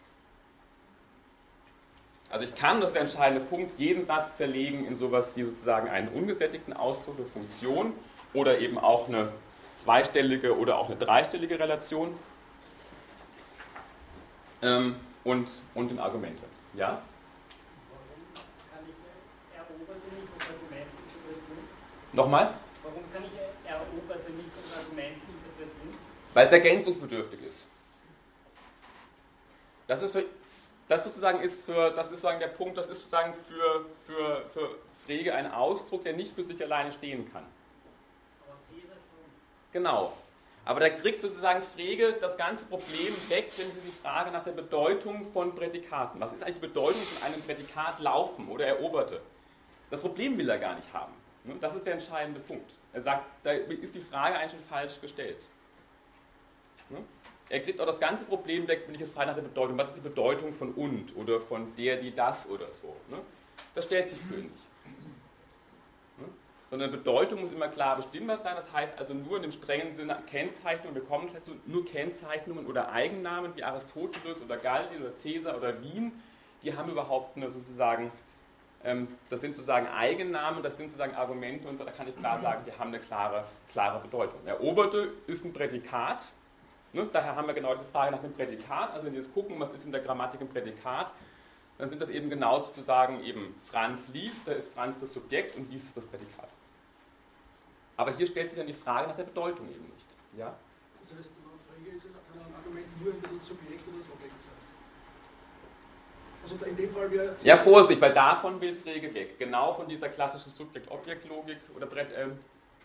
Also ich kann, das ist der entscheidende Punkt, jeden Satz zerlegen in sowas wie sozusagen einen ungesättigten Ausdruck, eine Funktion oder eben auch eine zweistellige oder auch eine dreistellige Relation ähm, und, und in Argumente. Ja? Warum kann ich eroberte nicht das Argument interpretieren? Nochmal? Warum kann ich eroberte nicht das Argument interpretieren? Weil es ergänzungsbedürftig ist. Das ist für das sozusagen ist für, das ist sozusagen der Punkt, das ist sozusagen für, für, für Frege ein Ausdruck, der nicht für sich alleine stehen kann. Aber Caesar schon. Genau. Aber da kriegt sozusagen Frege das ganze Problem weg, wenn Sie die Frage nach der Bedeutung von Prädikaten. Was ist eigentlich die Bedeutung von einem Prädikat laufen oder eroberte? Das Problem will er gar nicht haben. Ne? Das ist der entscheidende Punkt. Er sagt, da ist die Frage eigentlich schon falsch gestellt. Er kriegt auch das ganze Problem weg, wenn ich jetzt frage nach der Bedeutung. Was ist die Bedeutung von und oder von der, die, das oder so? Ne? Das stellt sich für nicht. Ne? Sondern Bedeutung muss immer klar bestimmbar sein. Das heißt also nur in dem strengen Sinne Kennzeichnungen, wir kommen dazu, nur Kennzeichnungen oder Eigennamen wie Aristoteles oder Gallien oder Caesar oder Wien, die haben überhaupt eine sozusagen, ähm, das sind sozusagen Eigennamen, das sind sozusagen Argumente und da kann ich klar sagen, die haben eine klare, klare Bedeutung. Eroberte ist ein Prädikat, Ne? Daher haben wir genau die Frage nach dem Prädikat. Also wenn Sie jetzt gucken, was ist in der Grammatik ein Prädikat, dann sind das eben genau sozusagen eben Franz liest, da ist Franz das Subjekt und liest ist das Prädikat. Aber hier stellt sich dann die Frage nach der Bedeutung eben nicht. Ja? Das heißt, Frege ist kann ein Argument nur entweder das Subjekt oder das Objekt sein. Also in dem Fall wäre. Ja, Vorsicht, weil davon will Frege weg. Genau von dieser klassischen Subjekt-Objekt-Logik oder äh,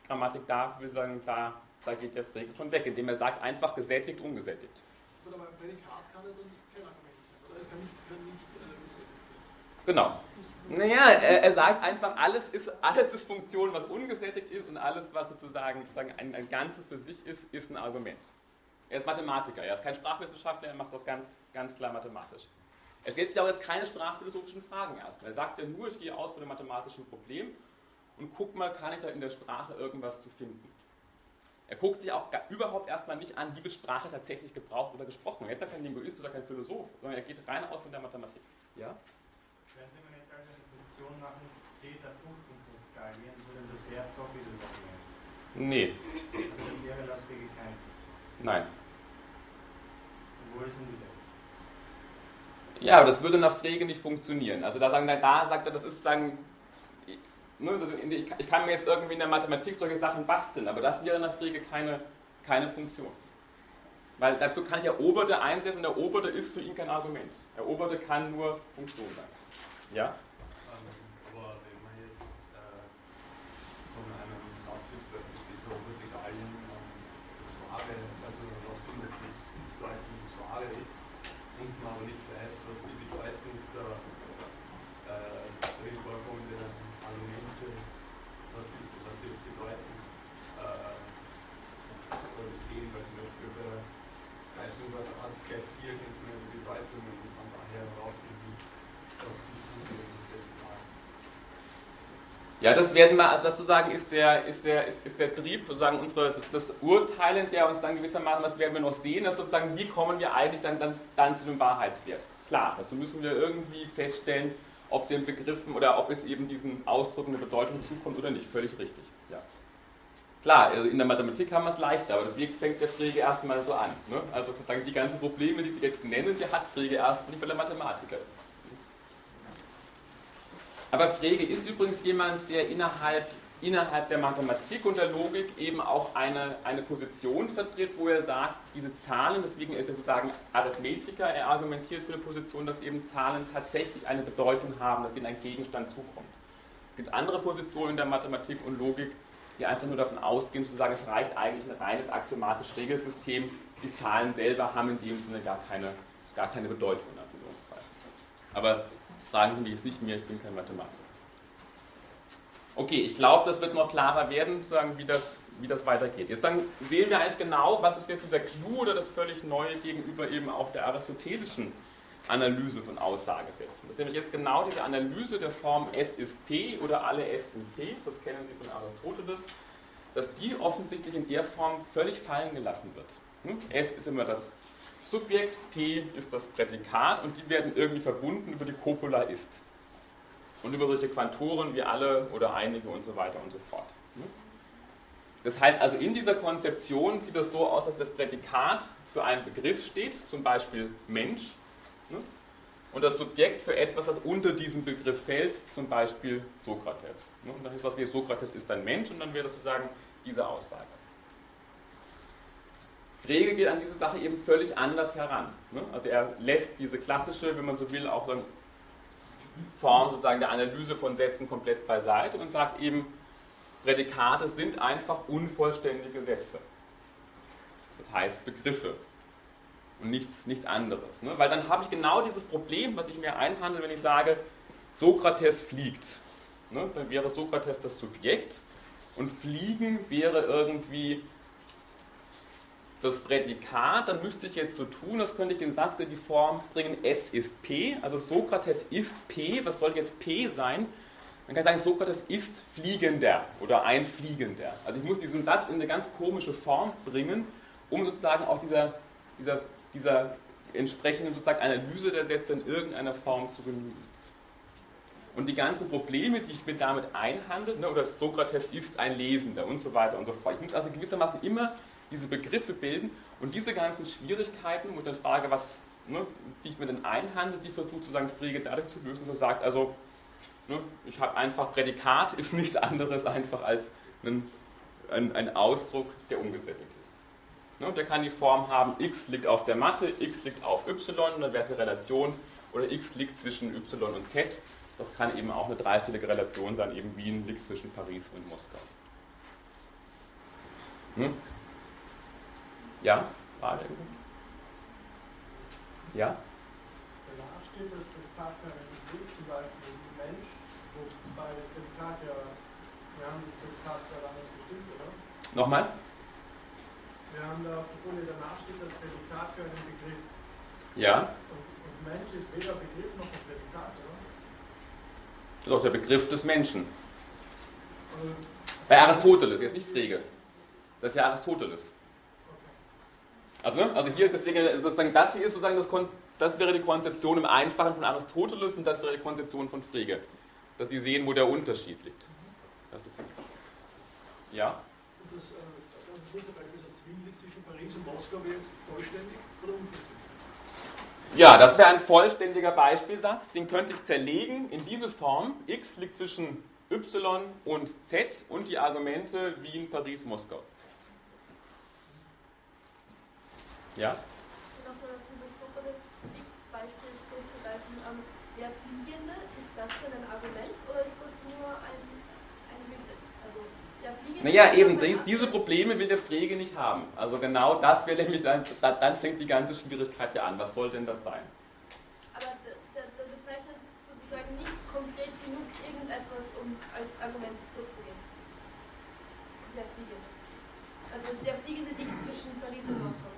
Grammatik, da will sagen, da, da geht der Frege von weg, indem er sagt, einfach gesättigt, ungesättigt. Aber ein Prädikat kann ja dann kein Argument sein, oder? Es kann nicht, kann nicht äh, gesättigt sein. Genau. Naja, er, er, sagt einfach, alles ist, alles ist Funktion, was ungesättigt ist und alles, was sozusagen, sozusagen ein, ein Ganzes für sich ist, ist ein Argument. Er ist Mathematiker, er ist kein Sprachwissenschaftler, er macht das ganz, ganz klar mathematisch. Er stellt sich auch jetzt keine sprachphilosophischen Fragen erstmal. Er sagt ja nur, ich gehe aus von dem mathematischen Problem und guck mal, kann ich da in der Sprache irgendwas zu finden. Er guckt sich auch überhaupt erstmal nicht an, wie wird Sprache tatsächlich gebraucht oder gesprochen. Er ist ja kein Linguist oder kein Philosoph, sondern er geht rein aus von der Mathematik. Ja? Wenn mir jetzt also eine Funktion machen, Cäsar Punkt und Punkt skalieren, würde das wäre doch wieder Dokument. Nee. Also das wäre Lastwege kein Nein. Obwohl es ein Gesetz ja, aber das würde nach Frege nicht funktionieren. Also da sagen, da sagt er, das ist sagen, ne, ich kann mir jetzt irgendwie in der Mathematik solche Sachen basteln, aber das wäre nach Frege keine, keine Funktion. Weil dafür kann ich Eroberte einsetzen und Eroberte ist für ihn kein Argument. Eroberte kann nur Funktion sein. Ja? Ähm, aber wenn man jetzt äh, von einem Satz ist, beispielsweise Robert Italien das Wahre, also was findet das Bedeutung des Wahre ist, und man aber nicht weiß, was die Bedeutung der äh, drin vorkommenden Argumente, was sie, was sie jetzt bedeuten, äh, oder das Gegenteil zum Beispiel bei der Leistung bei der Arzt gleich 4 kennt man die Bedeutung und von daher herausfinden, was die ja, das werden wir, also was zu sagen, ist der, ist der, ist, ist der Trieb, sozusagen unsere, das Urteilen, der uns dann gewissermaßen, was werden wir noch sehen, also sozusagen, wie kommen wir eigentlich dann, dann, dann zu dem Wahrheitswert. Klar, dazu müssen wir irgendwie feststellen, ob den Begriffen oder ob es eben diesen Ausdrücken eine Bedeutung zukommt oder nicht. Völlig richtig. Klar, also in der Mathematik haben wir es leichter, aber deswegen fängt der Frege erstmal so an. Ne? Also die ganzen Probleme, die Sie jetzt nennen, die hat Frege erst nicht, weil er Mathematiker ist. Aber Frege ist übrigens jemand, der innerhalb, innerhalb der Mathematik und der Logik eben auch eine, eine Position vertritt, wo er sagt, diese Zahlen, deswegen ist er sozusagen Arithmetiker, er argumentiert für eine Position, dass eben Zahlen tatsächlich eine Bedeutung haben, dass ihnen ein Gegenstand zukommt. Es gibt andere Positionen in der Mathematik und Logik, die einfach nur davon ausgehen, zu sagen, es reicht eigentlich ein reines axiomatisches Regelsystem, die Zahlen selber haben in dem Sinne gar keine, gar keine Bedeutung Aber fragen Sie mich jetzt nicht mehr, ich bin kein Mathematiker. Okay, ich glaube, das wird noch klarer werden, sagen, wie, das, wie das weitergeht. Jetzt sagen, sehen wir eigentlich genau, was ist jetzt dieser Clou oder das völlig Neue gegenüber eben auch der aristotelischen Analyse von Aussagesätzen. Das ist nämlich jetzt genau diese Analyse der Form S ist P oder alle S sind P, das kennen Sie von Aristoteles, dass die offensichtlich in der Form völlig fallen gelassen wird. Hm? S ist immer das Subjekt, P ist das Prädikat und die werden irgendwie verbunden über die Copula ist. Und über solche Quantoren wie alle oder einige und so weiter und so fort. Das heißt also, in dieser Konzeption sieht das so aus, dass das Prädikat für einen Begriff steht, zum Beispiel Mensch, und das Subjekt für etwas, das unter diesen Begriff fällt, zum Beispiel Sokrates. Und dann ist was wie Sokrates ist ein Mensch und dann wäre das sozusagen diese Aussage. Frege geht an diese Sache eben völlig anders heran. Ne? Also er lässt diese klassische, wenn man so will, auch eine Form sozusagen der Analyse von Sätzen komplett beiseite und sagt eben, Prädikate sind einfach unvollständige Sätze. Das heißt Begriffe und nichts, nichts anderes. Ne? Weil dann habe ich genau dieses Problem, was ich mir einhandle, wenn ich sage, Sokrates fliegt. Ne? Dann wäre Sokrates das Subjekt und fliegen wäre irgendwie das Prädikat, dann müsste ich jetzt so tun, das könnte ich den Satz in die Form bringen, S ist P, also Sokrates ist P, was soll jetzt P sein? Man kann sagen, Sokrates ist Fliegender oder ein Fliegender. Also ich muss diesen Satz in eine ganz komische Form bringen, um sozusagen auch dieser, dieser, dieser entsprechenden sozusagen Analyse der Sätze in irgendeiner Form zu genügen. Und die ganzen Probleme, die ich mir damit einhandle, ne, oder Sokrates ist ein Lesender und so weiter und so fort. Ich muss also gewissermaßen immer diese Begriffe bilden und diese ganzen Schwierigkeiten, wo ich dann frage, was, ne, die ich mir denn einhandle, die versucht sozusagen Frege dadurch zu lösen, er sagt, also ne, ich habe einfach Prädikat, ist nichts anderes einfach als ein, ein, ein Ausdruck, der ungesättigt ist. Ne, der kann die Form haben, x liegt auf der Matte, x liegt auf y, dann wäre es eine Relation, oder x liegt zwischen y und z. Das kann eben auch eine dreistellige Relation sein, eben Wien liegt zwischen Paris und Moskau. Hm? Ja? Frage? Ja? Danach steht das Prädikat für zum Beispiel Mensch, wobei das Prädikat ja, wir haben das Prädikat ja anders bestimmt, oder? Nochmal? Wir haben da auf der Folie danach steht das Prädikat für einen Begriff. Ja? Und, Mensch ist weder Begriff noch ein Prädikat, oder? Das ist auch der Begriff des Menschen. Also, Bei Aristoteles, jetzt nicht Frege. Das ist ja Aristoteles. Also, ne? also hier deswegen ist sozusagen, das hier ist sozusagen das, das wäre die Konzeption im Einfachen von Aristoteles und das wäre die Konzeption von Frege. Dass Sie sehen, wo der Unterschied liegt. Das ist die Ja? und das, äh, am Schluss der Beispielsatz Wien und Moskau jetzt vollständig oder unvollständig? Ja, das wäre ein vollständiger Beispielsatz. Den könnte ich zerlegen in diese Form. x liegt zwischen y und z und die Argumente Wien, Paris, Moskau. Ja? Nochmal auf dieses Sokrates Beispiel zurückzugreifen. Ähm, der Fliegende, ist das denn ein Argument oder ist das nur ein, ein Begriff? Also, der Fliegende. Naja, eben, diese. Probleme will der Frege nicht haben. Also genau das wäre nämlich dann, da- dann fängt die ganze Schwierigkeit ja an. Was soll denn das sein? Aber der, der bezeichnet sozusagen nicht konkret genug irgendetwas, um als Argument durchzugehen. Der Fliegende. Also der Fliegende liegt zwischen Paris und Moskau.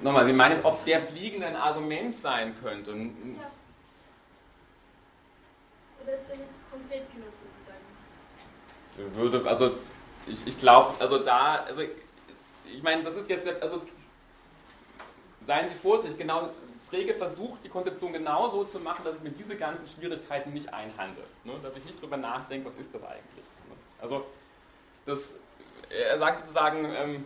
Nochmal, Sie meinen jetzt, ob der Fliegende ein Argument sein könnte? Ja. Oder ist der nicht konkret genug sozusagen? Würde, also ich, ich glaube, also da, also ich meine, das ist jetzt, also seien Sie vorsichtig, genau, Frege versucht die Konzeption genau so zu machen, dass ich mir diese ganzen Schwierigkeiten nicht einhandle. Ne? Dass ich nicht drüber nachdenke, was ist das eigentlich. Ne? Also das, er sagt sozusagen, ähm,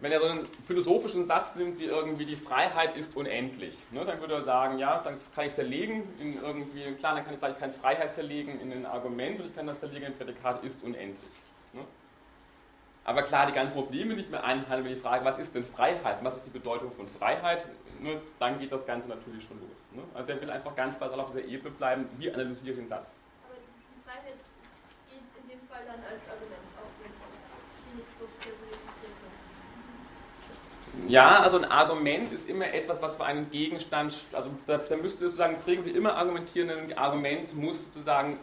wenn er so einen philosophischen Satz nimmt, wie irgendwie die Freiheit ist unendlich, ne, dann würde er sagen, ja, das kann ich zerlegen in irgendwie, klar, dann kann ich sagen, ich kann Freiheit zerlegen in ein Argument und ich kann das zerlegen in ein Prädikat ist unendlich. Ne. Aber klar, die ganzen Probleme nicht mehr einhandeln, wenn ich frage, was ist denn Freiheit, was ist die Bedeutung von Freiheit, ne, dann geht das Ganze natürlich schon los. Ne. Also er will einfach ganz basal auf dieser Ebene bleiben, wie analysiere ich den Satz. Aber die Freiheit geht in dem Fall dann als Argument, wenn Sie nicht so können. Ja, also ein Argument ist immer etwas, was für einen Gegenstand, also da, da müsste sozusagen Frege will immer argumentieren, ein Argument muss sozusagen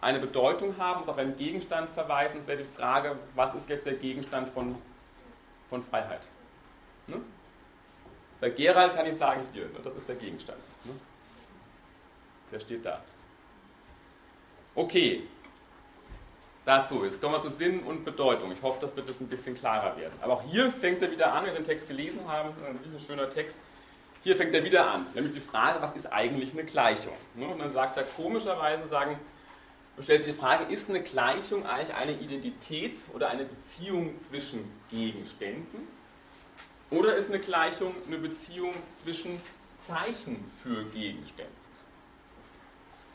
eine Bedeutung haben, muss auf einen Gegenstand verweisen. Es wäre die Frage, was ist jetzt der Gegenstand von, von Freiheit? Ne? Bei Gerald kann ich sagen, hier, ne, das ist der Gegenstand. Ne? Der steht da. Okay, dazu. Jetzt kommen wir zu Sinn und Bedeutung. Ich hoffe, das wird das ein bisschen klarer werden. Aber auch hier fängt er wieder an, wenn Sie den Text gelesen haben, ein schöner Text. Hier fängt er wieder an, nämlich die Frage, was ist eigentlich eine Gleichung? Ne, Und dann sagt er komischerweise, sagen, stellt sich die Frage, ist eine Gleichung eigentlich eine Identität oder eine Beziehung zwischen Gegenständen? Oder ist eine Gleichung eine Beziehung zwischen Zeichen für Gegenstände?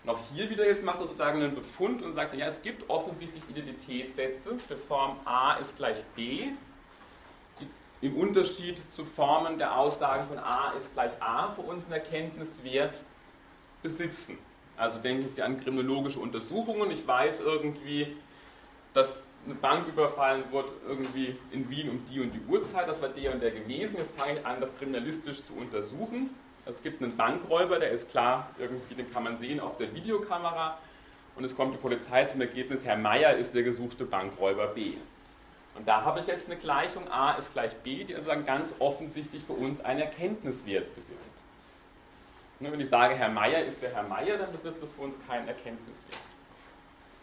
Auch hier wieder jetzt macht er sozusagen einen Befund und sagt, ja, es gibt offensichtlich Identitätssätze der Form a ist gleich b, die im Unterschied zu Formen der Aussagen von a ist gleich a für uns einen Erkenntniswert besitzen. Also denken Sie an kriminologische Untersuchungen. Ich weiß irgendwie, dass eine Bank überfallen wurde irgendwie in Wien um die und die Uhrzeit, das war der und der gewesen. Jetzt fange ich an, das kriminalistisch zu untersuchen. Es gibt einen Bankräuber, der ist klar, irgendwie, den kann man sehen auf der Videokamera. Und es kommt die Polizei zum Ergebnis, Herr Meier ist der gesuchte Bankräuber B. Und da habe ich jetzt eine Gleichung, A ist gleich B, die also dann ganz offensichtlich für uns einen Erkenntniswert besitzt. Ne, Wenn ich sage, Herr Meier ist der Herr Meier, dann besitzt das für uns keinen Erkenntniswert.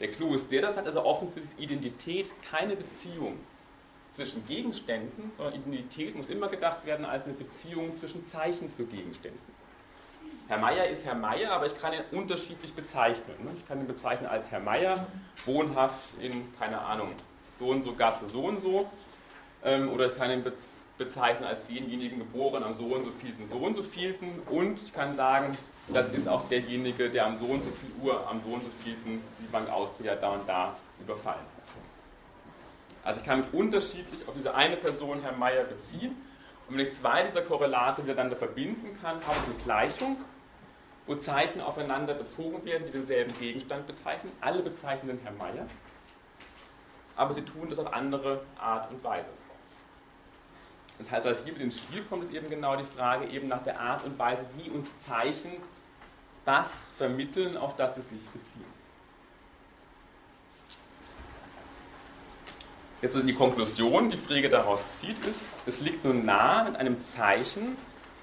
Der Clou ist der, das hat also offensichtlich Identität keine Beziehung zwischen Gegenständen, sondern Identität muss immer gedacht werden als eine Beziehung zwischen Zeichen für Gegenständen. Herr Meier ist Herr Meier, aber ich kann ihn unterschiedlich bezeichnen. ne? Ich kann ihn bezeichnen als Herr Meier, wohnhaft in, keine Ahnung, so und so Gasse, so und so. Ähm, Oder ich kann ihn be bezeichnen als denjenigen geboren am so und so vielten, so und so vielten. Und ich kann sagen, das ist auch derjenige, der am so und so viel Uhr, am so und so vielten die Bank Austria da und da überfallen. Also ich kann mich unterschiedlich auf diese eine Person, Herr Meier, beziehen. Und wenn ich zwei dieser Korrelate miteinander verbinden kann, habe ich eine Gleichung, wo Zeichen aufeinander bezogen werden, die denselben Gegenstand bezeichnen. Alle bezeichnen den Herrn Meier, aber sie tun das auf andere Art und Weise. Das heißt, als hier mit ins Spiel kommt, ist eben genau die Frage eben nach der Art und Weise, wie uns Zeichen das vermitteln, auf das sie sich beziehen. Jetzt so die Konklusion, die Frege daraus zieht, ist, es liegt nun nahe, mit einem Zeichen,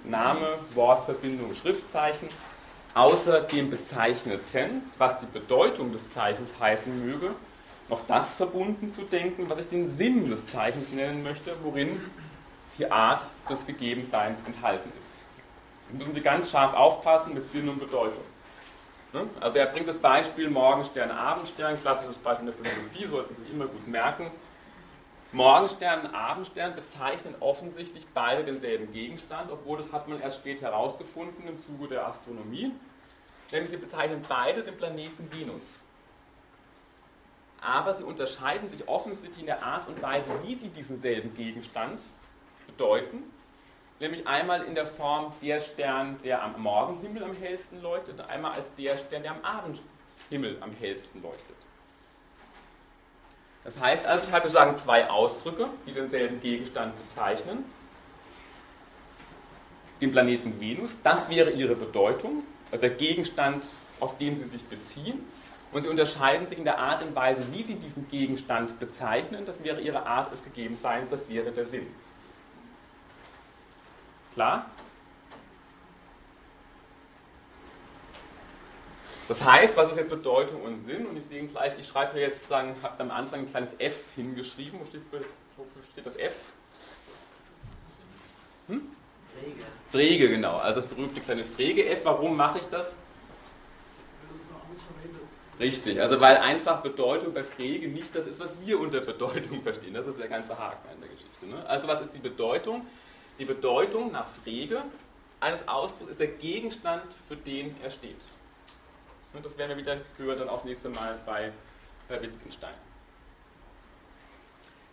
Name, Wortverbindung, Schriftzeichen, außer dem Bezeichneten, was die Bedeutung des Zeichens heißen möge, noch das verbunden zu denken, was ich den Sinn des Zeichens nennen möchte, worin die Art des Gegebenseins enthalten ist. Da müssen Sie ganz scharf aufpassen mit Sinn und Bedeutung. Ne? Also er bringt das Beispiel Morgenstern, Abendstern, klassisches Beispiel in der Philosophie, sollten Sie sich immer gut merken. Morgenstern und Abendstern bezeichnen offensichtlich beide denselben Gegenstand, obwohl das hat man erst später herausgefunden im Zuge der Astronomie. Nämlich sie bezeichnen beide den Planeten Venus. Aber sie unterscheiden sich offensichtlich in der Art und Weise, wie sie diesen selben Gegenstand bedeuten. Nämlich einmal in der Form der Stern, der am Morgenhimmel am hellsten leuchtet, und einmal als der Stern, der am Abendhimmel am hellsten leuchtet. Das heißt also, ich habe sozusagen zwei Ausdrücke, die denselben Gegenstand bezeichnen. Den Planeten Venus, das wäre ihre Bedeutung, also der Gegenstand, auf den sie sich beziehen. Und sie unterscheiden sich in der Art und Weise, wie sie diesen Gegenstand bezeichnen. Das wäre ihre Art des Gegebenseins, das wäre der Sinn. Klar? Das heißt, was ist jetzt Bedeutung und Sinn? Und Sie sehen gleich, ich schreibe hier jetzt sozusagen, habe am Anfang ein kleines F hingeschrieben. Wo steht, wo steht das F? Hm? Frege. Frege, genau. Also das berühmte kleine Frege-F. Warum mache ich das? Richtig, also weil einfach Bedeutung bei Frege nicht das ist, was wir unter Bedeutung verstehen. Das ist der ganze Haken in der Geschichte. Ne? Also was ist die Bedeutung? Die Bedeutung nach Frege eines Ausdrucks ist der Gegenstand, für den er steht. Und das werden wir wieder hören dann auch nächste Mal bei, bei Wittgenstein.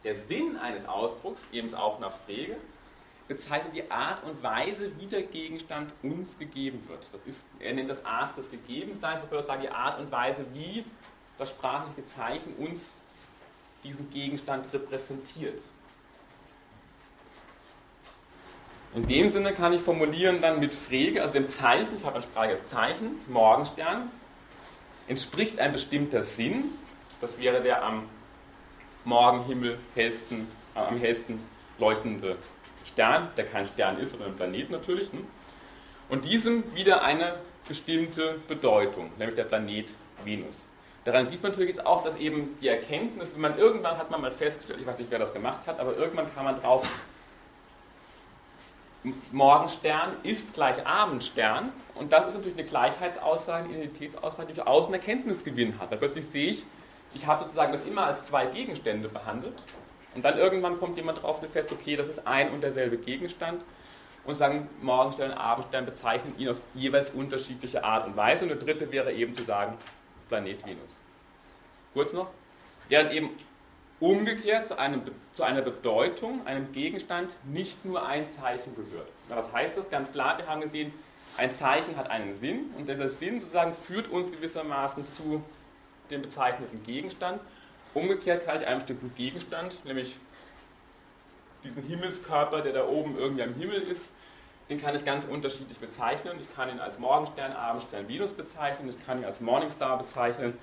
Der Sinn eines Ausdrucks, eben auch nach Frege, bezeichnet die Art und Weise, wie der Gegenstand uns gegeben wird. Das ist, er nennt das Art des Gegebenseins, man würde sagen, die Art und Weise, wie das sprachliche Zeichen uns diesen Gegenstand repräsentiert. In dem Sinne kann ich formulieren dann mit Frege, also dem Zeichen, ich habe ein sprachliches Zeichen, Morgenstern, entspricht ein bestimmter Sinn, das wäre der am Morgenhimmel hellsten, äh, am hellsten leuchtende Stern, der kein Stern ist, sondern ein Planet natürlich. Ne? Und diesem wieder eine bestimmte Bedeutung, nämlich der Planet Venus. Daran sieht man natürlich jetzt auch, dass eben die Erkenntnis, wenn man irgendwann hat man mal festgestellt, ich weiß nicht, wer das gemacht hat, aber irgendwann kam man drauf, Morgenstern ist gleich Abendstern. Und das ist natürlich eine Gleichheitsaussage, eine Identitätsaussage, die durchaus einen Erkenntnisgewinn hat. Weil plötzlich sehe ich, ich habe sozusagen das immer als zwei Gegenstände behandelt. Und dann irgendwann kommt jemand drauf und fest, okay, das ist ein und derselbe Gegenstand. Und sagen, Morgenstern und Abendstern bezeichnen ihn auf jeweils unterschiedliche Art und Weise. Und der dritte wäre eben zu sagen, Planet Venus. Kurz noch. Während eben umgekehrt zu, einem, zu einer Bedeutung, einem Gegenstand nicht nur ein Zeichen gehört. Na, was heißt das? Ganz klar, wir haben gesehen, ein Zeichen hat einen Sinn und dieser Sinn sozusagen führt uns gewissermaßen zu dem bezeichneten Gegenstand. Umgekehrt kann ich einem bestimmten Gegenstand, nämlich diesen Himmelskörper, der da oben irgendwie am Himmel ist, den kann ich ganz unterschiedlich bezeichnen. Ich kann ihn als Morgenstern, Abendstern, Venus bezeichnen, ich kann ihn als Morningstar bezeichnen,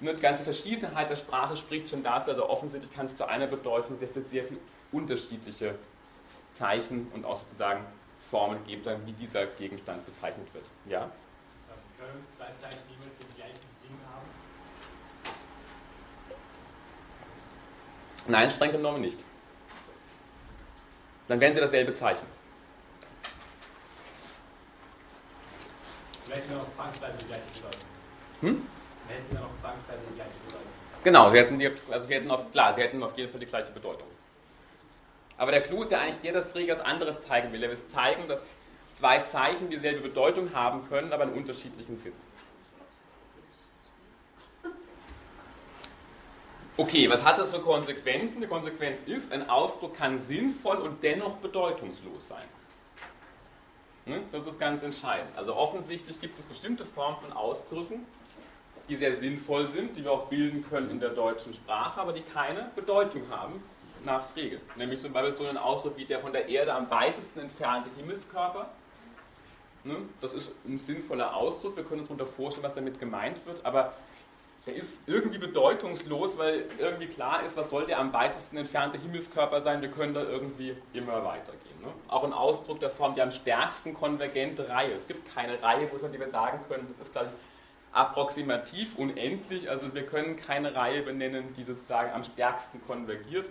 nur die ganze Verschiedenheit der Sprache spricht schon dafür, also offensichtlich kann es zu einer Bedeutung sehr viel, sehr viel unterschiedliche Zeichen und auch sozusagen Formen geben, wie dieser Gegenstand bezeichnet wird. Ja? Können zwei Zeichen jeweils den gleichen Sinn haben? Nein, streng genommen nicht. Dann wären sie dasselbe Zeichen. hätten wir noch zwangsweise die gleiche Bedeutung. Hm? Hätten wir noch zwangsweise die gleiche Bedeutung. Genau, sie hätten, die, also sie hätten auf, klar, sie hätten auf jeden Fall die gleiche Bedeutung. Aber der Clou ist ja eigentlich der, dass Frege was anderes zeigen will. Er will zeigen, dass zwei Zeichen dieselbe Bedeutung haben können, aber einen unterschiedlichen Sinn. Okay, was hat das für Konsequenzen? Die Konsequenz ist, ein Ausdruck kann sinnvoll und dennoch bedeutungslos sein. Ne? Das ist ganz entscheidend. Also offensichtlich gibt es bestimmte Formen von Ausdrücken, die sehr sinnvoll sind, die wir auch bilden können in der deutschen Sprache, aber die keine Bedeutung haben nach Frege. Nämlich zum Beispiel so ein Ausdruck wie der von der Erde am weitesten entfernte Himmelskörper. Ne? Das ist ein sinnvoller Ausdruck, wir können uns darunter vorstellen, was damit gemeint wird, aber der ist irgendwie bedeutungslos, weil irgendwie klar ist, was soll der am weitesten entfernte Himmelskörper sein, wir können da irgendwie immer weitergehen. Ne? Auch ein Ausdruck der Form, die am stärksten konvergente Reihe. Es gibt keine Reihe, der wir sagen können, das ist gleich approximativ unendlich, also wir können keine Reihe benennen, die sozusagen am stärksten konvergiert.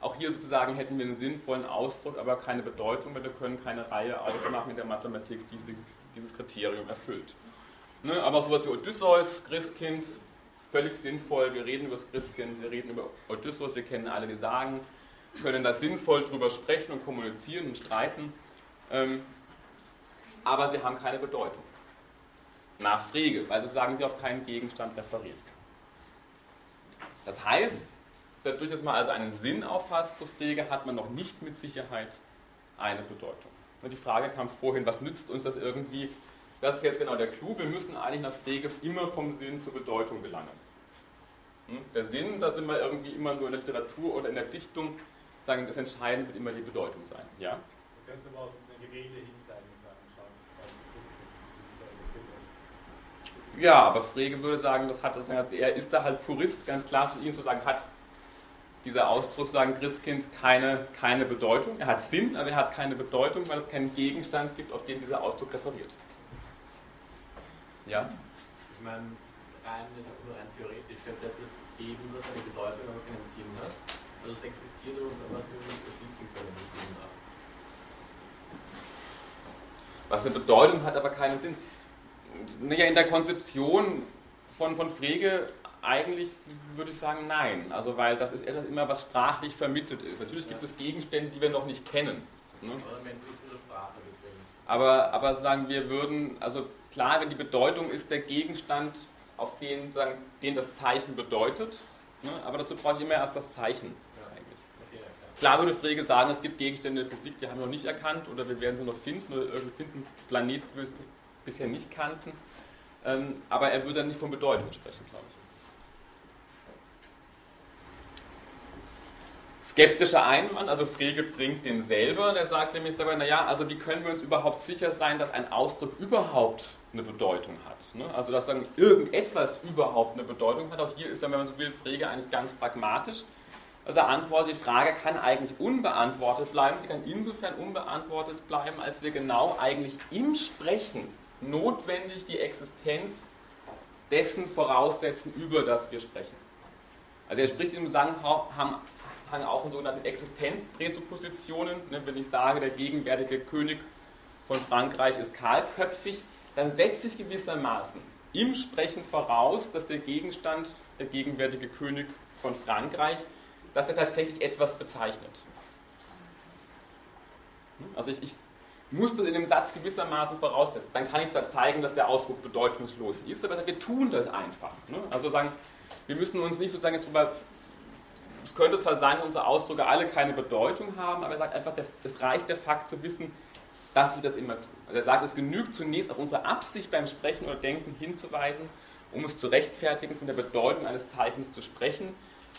Auch hier sozusagen hätten wir einen sinnvollen Ausdruck, aber keine Bedeutung, weil wir können keine Reihe ausmachen in der Mathematik, die diese, dieses Kriterium erfüllt. Ne? Aber sowas wie Odysseus, Christkind, völlig sinnvoll. Wir reden über das Christkind, wir reden über Odysseus, wir kennen alle die Sagen, können da sinnvoll drüber sprechen und kommunizieren und streiten. Ähm, aber sie haben keine Bedeutung. Nach Frege, weil sozusagen sie auf keinen Gegenstand referieren. Das heißt, dadurch, dass man also einen Sinn auffasst zu Frege, hat man noch nicht mit Sicherheit eine Bedeutung. Die Frage kam vorhin, was nützt uns das irgendwie? Das ist jetzt genau der Clou. Wir müssen eigentlich nach Frege immer vom Sinn zur Bedeutung gelangen. Hm? Der Sinn, da sind wir irgendwie immer nur in der Literatur oder in der Dichtung, sagen, das Entscheidende wird immer die Bedeutung sein. Ja? Da könnte man auf eine Gemälde hinzeigen und sagen, schaut, das ist Christkind. Ja, aber Frege würde sagen, das hat das, er ist da halt Purist, ganz klar für ihn zu sagen, hat dieser Ausdruck, sagen Christkind, keine, keine Bedeutung. Er hat Sinn, aber er hat keine Bedeutung, weil es keinen Gegenstand gibt, auf den dieser Ausdruck referiert. Ja? Ich meine, rein jetzt nur rein theoretisch könnte das geben, was eine Bedeutung, aber keinen Sinn hat. Also es existiert, aber was wir uns erschließen können. Was eine Bedeutung hat, aber keinen Sinn. Naja, in der Konzeption von, von Frege eigentlich würde ich sagen, nein. Also weil das ist etwas immer, was sprachlich vermittelt ist. Natürlich gibt es Gegenstände, die wir noch nicht kennen. Ne? Aber, aber sagen wir würden, also klar, wenn die Bedeutung ist der Gegenstand, auf den, sagen, den das Zeichen bedeutet, ne? aber dazu brauche ich immer erst das Zeichen. Klar würde Frege sagen, es gibt Gegenstände der Physik, die haben wir noch nicht erkannt oder wir werden sie noch finden oder irgendwie finden wir bisher nicht kannten. Ähm, aber er würde dann nicht von Bedeutung sprechen, glaube ich. Skeptischer Einwand, also Frege bringt den selber, der sagt nämlich dabei, naja, also wie können wir uns überhaupt sicher sein, dass ein Ausdruck überhaupt eine Bedeutung hat? Ne? Also dass dann irgendetwas überhaupt eine Bedeutung hat. Auch hier ist dann, wenn man so will, Frege eigentlich ganz pragmatisch. Also er antwortet, die Frage kann eigentlich unbeantwortet bleiben. Sie kann insofern unbeantwortet bleiben, als wir genau eigentlich im Sprechen notwendig die Existenz dessen voraussetzen, über das wir sprechen. Also er spricht im Zusammenhang auch von sogenannten Existenzpräsuppositionen. Ne, wenn ich sage, der gegenwärtige König von Frankreich ist kahlköpfig, dann setze ich gewissermaßen im Sprechen voraus, dass der Gegenstand, der gegenwärtige König von Frankreich, dass er tatsächlich etwas bezeichnet. Also ich, ich das in dem Satz gewissermaßen voraussetzen. Dann kann ich zwar zeigen, dass der Ausdruck bedeutungslos ist, aber wir tun das einfach. Ne? Also sagen, wir müssen uns nicht sozusagen jetzt darüber es könnte zwar sein, dass unsere Ausdrücke alle keine Bedeutung haben, aber er sagt einfach, es reicht der Fakt zu wissen, dass wir das immer tun. Also er sagt, es genügt zunächst auf unsere Absicht beim Sprechen oder Denken hinzuweisen, um es zu rechtfertigen, von der Bedeutung eines Zeichens zu sprechen,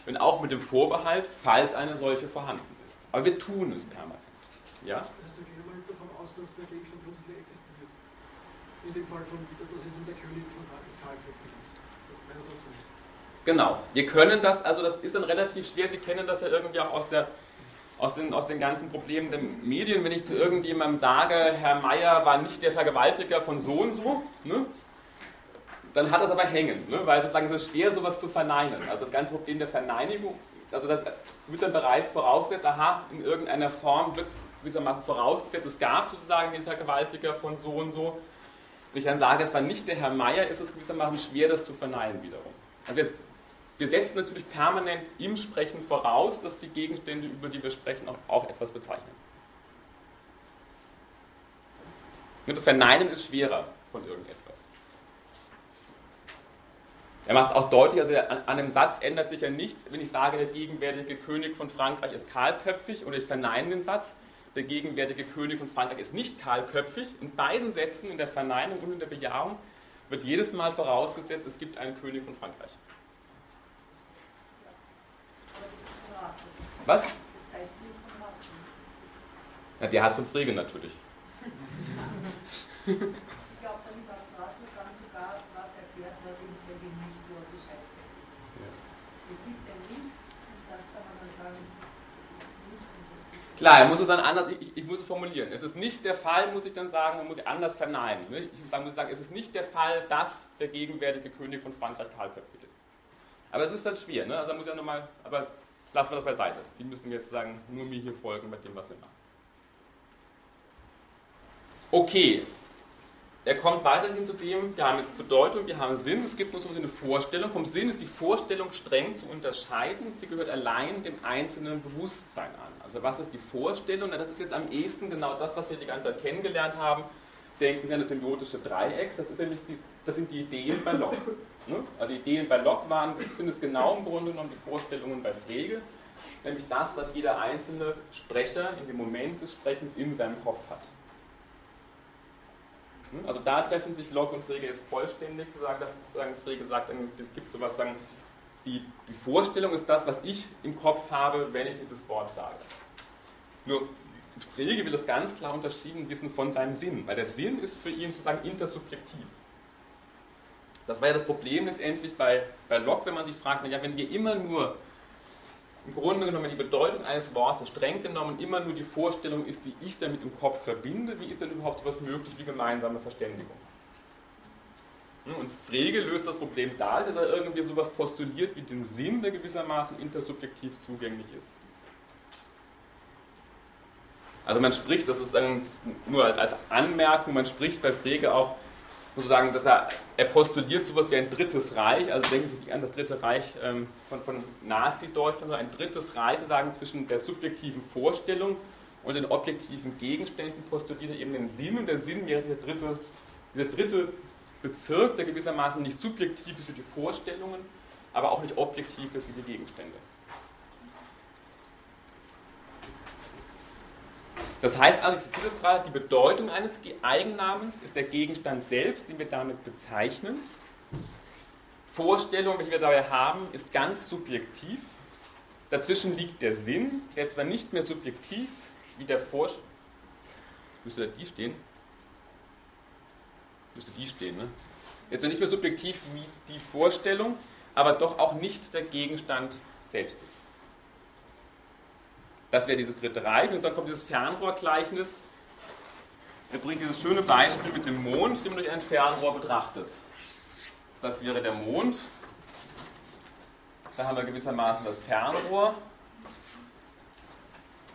wenn auch mit dem Vorbehalt, falls eine solche vorhanden ist. Aber wir tun es permanent. Ja? Also da gehen wir davon aus, dass der Gegenstand plötzlich existiert. In dem Fall von, dass jetzt der König von Karl ist. Er das nicht. Genau, wir können das, also das ist dann relativ schwer, Sie kennen das ja irgendwie auch aus, der, aus, den, aus den ganzen Problemen der Medien, wenn ich zu irgendjemandem sage, Herr Meier war nicht der Vergewaltiger von so und so, ne? dann hat das aber hängen, ne? weil sozusagen es ist schwer, sowas zu verneinen. Also das ganze Problem der Verneinigung, also das wird dann bereits vorausgesetzt, aha, in irgendeiner Form wird gewissermaßen vorausgesetzt, es gab sozusagen den Vergewaltiger von so und so, Wenn ich dann sage, es war nicht der Herr Meier, ist es gewissermaßen schwer, das zu verneinen wiederum. Also wir, wir setzen natürlich permanent im Sprechen voraus, dass die Gegenstände, über die wir sprechen, auch, auch etwas bezeichnen. Und das Verneinen ist schwerer von irgendetwas. Er macht es auch deutlich, also an, einem Satz ändert sich ja nichts, wenn ich sage, der gegenwärtige König von Frankreich ist kahlköpfig oder ich verneine den Satz, der gegenwärtige König von Frankreich ist nicht kahlköpfig. In beiden Sätzen, in der Verneinung und in der Bejahung, wird jedes Mal vorausgesetzt, es gibt einen König von Frankreich. Was? Na, der hat von Frege natürlich. *laughs* Ich glaube, damit hat Straße dann sogar was erklärt, was eben für den nicht nur Bescheid Es gibt ein Links und das kann man dann sagen, das ist nicht. und das ist Klar, er muss es dann anders, ich, ich muss es formulieren. Es ist nicht der Fall, muss ich dann sagen, man muss es anders verneinen. Ne? Ich muss sagen, es ist nicht der Fall, dass der gegenwärtige König von Frankreich kahlköpfig ist. Aber es ist dann schwer, ne? also muss ja nochmal, aber lassen wir das beiseite. Sie müssen jetzt sagen, nur mir hier folgen bei dem, was wir machen. Okay, er kommt weiterhin zu dem, wir haben jetzt Bedeutung, wir haben Sinn, es gibt uns eine Vorstellung. Vom Sinn ist die Vorstellung streng zu unterscheiden, sie gehört allein dem einzelnen Bewusstsein an. Also was ist die Vorstellung? Na, das ist jetzt am ehesten genau das, was wir die ganze Zeit kennengelernt haben. Denken Sie an das symbiotische Dreieck, das, ist nämlich die, das sind die Ideen bei Locke. Ne? Also die Ideen bei Locke waren, sind es genau im Grunde genommen die Vorstellungen bei Frege, nämlich das, was jeder einzelne Sprecher in dem Moment des Sprechens in seinem Kopf hat. Hm? Also da treffen sich Locke und Frege jetzt vollständig, sagen, dass sagen, Frege sagt, es gibt sowas, sagen, die, die Vorstellung ist das, was ich im Kopf habe, wenn ich dieses Wort sage. Nur Frege will das ganz klar unterschieden wissen von seinem Sinn, weil der Sinn ist für ihn sozusagen intersubjektiv. Das war ja das Problem letztendlich bei, bei Locke, wenn man sich fragt, naja, wenn wir immer nur im Grunde genommen die Bedeutung eines Wortes streng genommen immer nur die Vorstellung ist, die ich damit im Kopf verbinde, wie ist denn überhaupt etwas möglich wie gemeinsame Verständigung? Hm, und Frege löst das Problem dadurch, dass er irgendwie sowas postuliert wie den Sinn, der gewissermaßen intersubjektiv zugänglich ist. Also man spricht, das ist nur als Anmerkung, man spricht bei Frege auch sozusagen, dass er, er postuliert sowas wie ein drittes Reich, also denken Sie sich an das dritte Reich ähm, von, von Nazi-Deutschland, also ein drittes Reich sozusagen zwischen der subjektiven Vorstellung und den objektiven Gegenständen postuliert er eben den Sinn und der Sinn wäre dieser dritte, dieser dritte Bezirk, der gewissermaßen nicht subjektiv ist wie die Vorstellungen, aber auch nicht objektiv ist wie die Gegenstände. Das heißt also, ich zitiere das gerade, die Bedeutung eines Eigennamens ist der Gegenstand selbst, den wir damit bezeichnen. Vorstellung, welche wir dabei haben, ist ganz subjektiv. Dazwischen liegt der Sinn, der zwar nicht mehr subjektiv wie der Vorstellung. Müsste da die stehen? Müsste die stehen, ne? Jetzt nicht mehr subjektiv wie die Vorstellung, aber doch auch nicht der Gegenstand selbst ist. Das wäre dieses dritte Reich. Und dann kommt dieses Fernrohrgleichnis. Er bringt dieses schöne Beispiel mit dem Mond, den man durch ein Fernrohr betrachtet. Das wäre der Mond. Da haben wir gewissermaßen das Fernrohr.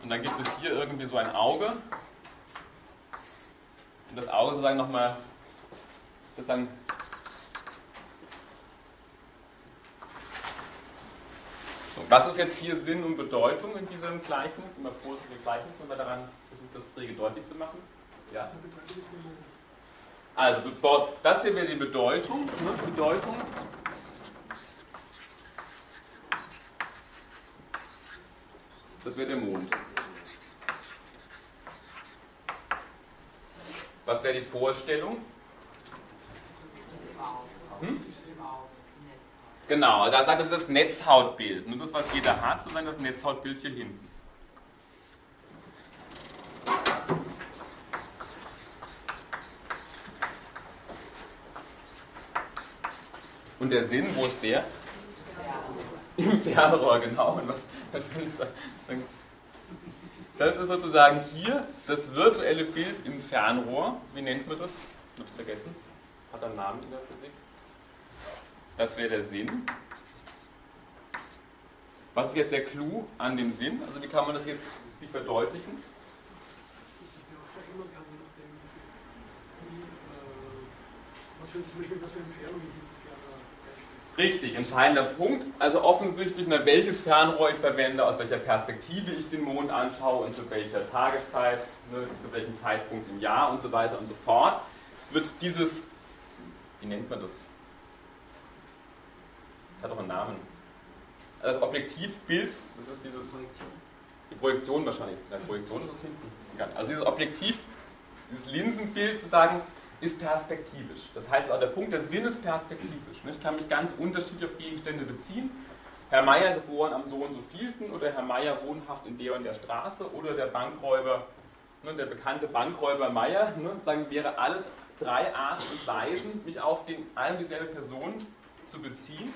Und dann gibt es hier irgendwie so ein Auge. Und das Auge sozusagen nochmal, das Was ist jetzt hier Sinn und Bedeutung in diesem Gleichnis? Immer vorsichtige Gleichnis, wenn wir daran versuchen, das Pflege deutlich zu machen. Ja? Also, das hier wäre die Bedeutung. Ne? Bedeutung. Das wäre der Mond. Was wäre die Vorstellung? Hm? Genau, also er sagt, ist das Netzhautbild. Nur das, was jeder hat, sondern das Netzhautbild hier hinten. Und der Sinn, wo ist der? Im Fernrohr, genau. Und was, was will ich sagen? Das ist sozusagen hier das virtuelle Bild im Fernrohr. Wie nennt man das? Ich habe es vergessen. Hat einen Namen in der Physik. Das wäre der Sinn. Was ist jetzt der Clou an dem Sinn? Also wie kann man das jetzt sich verdeutlichen? Richtig, entscheidender Punkt. Also offensichtlich, ne, welches Fernrohr ich verwende, aus welcher Perspektive ich den Mond anschaue und zu welcher Tageszeit, ne, zu welchem Zeitpunkt im Jahr und so weiter und so fort, wird dieses, wie nennt man das? Das hat doch einen Namen. Also das Objektivbild, das ist dieses, die Projektion wahrscheinlich, die Projektion ist das hinten. Also dieses Objektiv, dieses Linsenbild zu sagen, ist perspektivisch. Das heißt, auch der Punkt der Sinn ist perspektivisch. Ich kann mich ganz unterschiedlich auf Gegenstände beziehen. Herr Meier geboren am so und so vielten oder Herr Meier wohnhaft in der und der Straße oder der Bankräuber, ne, der bekannte Bankräuber Meier, ne, sagen, wäre alles drei Arten und Weisen, mich auf den, eine dieselbe Person zu beziehen.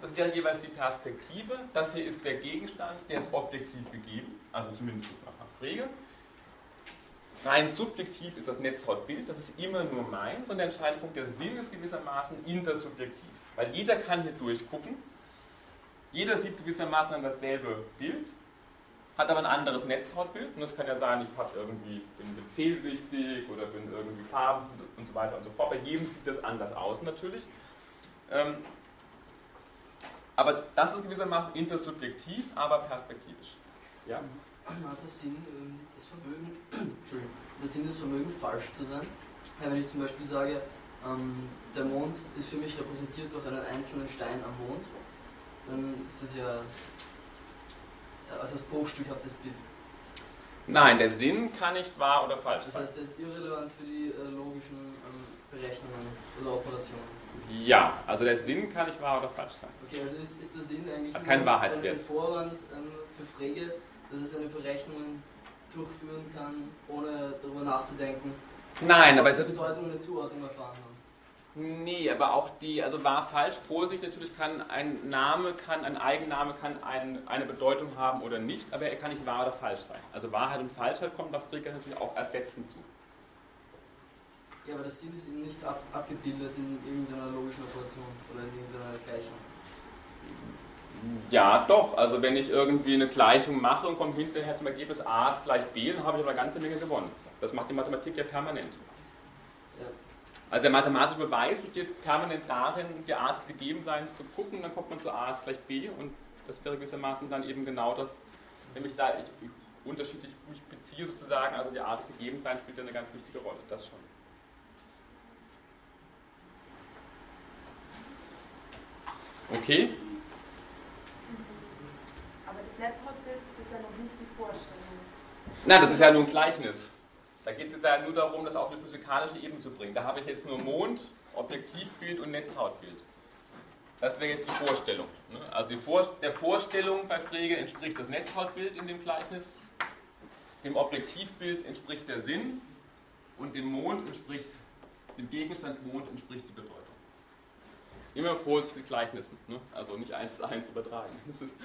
Das wäre jeweils die Perspektive. Das hier ist der Gegenstand, der ist objektiv gegeben, also zumindest nach Frege. Rein subjektiv ist das Netzhautbild, das ist immer nur meins und der entscheidende der Sinn ist gewissermaßen intersubjektiv. Weil jeder kann hier durchgucken, jeder sieht gewissermaßen dann dasselbe Bild, hat aber ein anderes Netzhautbild und das kann ja sein, ich habe irgendwie, bin, bin fehlsichtig oder bin irgendwie farben und so weiter und so fort. Bei jedem sieht das anders aus natürlich. Ähm, aber das ist gewissermaßen intersubjektiv, aber perspektivisch. Ja? hat der Sinn, ähm, das Vermögen, *clears throat* der Sinn des Vermögens falsch zu sein. Ja, wenn ich zum Beispiel sage, ähm, der Mond ist für mich repräsentiert durch einen einzelnen Stein am Mond, dann ist das ja, ja also das bruchstückhaftes Bild. Nein, der Sinn kann nicht wahr oder falsch sein. Das heißt, der ist irrelevant für die äh, logischen ähm, Berechnungen oder Operationen. Ja, also der Sinn kann nicht wahr oder falsch sein. Okay, also ist, ist der Sinn eigentlich Hat keinen Wahrheitswert. ein Vorwand ähm, für Frege, dass es eine Berechnung durchführen kann, ohne darüber nachzudenken. Nein, aber die Bedeutung eine Zuordnung erfahren haben. Nee, aber auch die, also war falsch, Vorsicht, natürlich kann ein Name, kann ein Eigenname kann ein, eine Bedeutung haben oder nicht, aber er kann nicht wahr oder falsch sein. Also Wahrheit und Falschheit kommt auf Frege natürlich auch ersetzen zu. Ja, aber das Sinn ist eben nicht ab, abgebildet in irgendeiner logischen Operation oder in irgendeiner Gleichung. Ja, doch. Also wenn ich irgendwie eine Gleichung mache und komme hinterher zum Ergebnis a ist gleich b, dann habe ich aber eine ganze Menge gewonnen. Das macht die Mathematik ja permanent. Ja. Also der mathematische Beweis besteht permanent darin, die Art des Gegebenseins zu gucken, dann kommt man zu a ist gleich b und das wäre gewissermaßen dann eben genau das, wenn ich da ich, unterschiedlich mich beziehe sozusagen, also die Art des Gegebenseins spielt ja eine ganz wichtige Rolle, das schon. Okay? Netzhautbild ist ja noch nicht die Vorstellung. Nein, das ist ja nur ein Gleichnis. Da geht es jetzt ja nur darum, das auf eine physikalische Ebene zu bringen. Da habe ich jetzt nur Mond, Objektivbild und Netzhautbild. Das wäre jetzt die Vorstellung. Ne? Also die Vor der Vorstellung bei Frege entspricht das Netzhautbild in dem Gleichnis, dem Objektivbild entspricht der Sinn und dem Mond entspricht, dem Gegenstand Mond entspricht die Bedeutung. Immer Vorsicht mit Gleichnissen, ne? also nicht eins zu eins übertragen. Aber ist es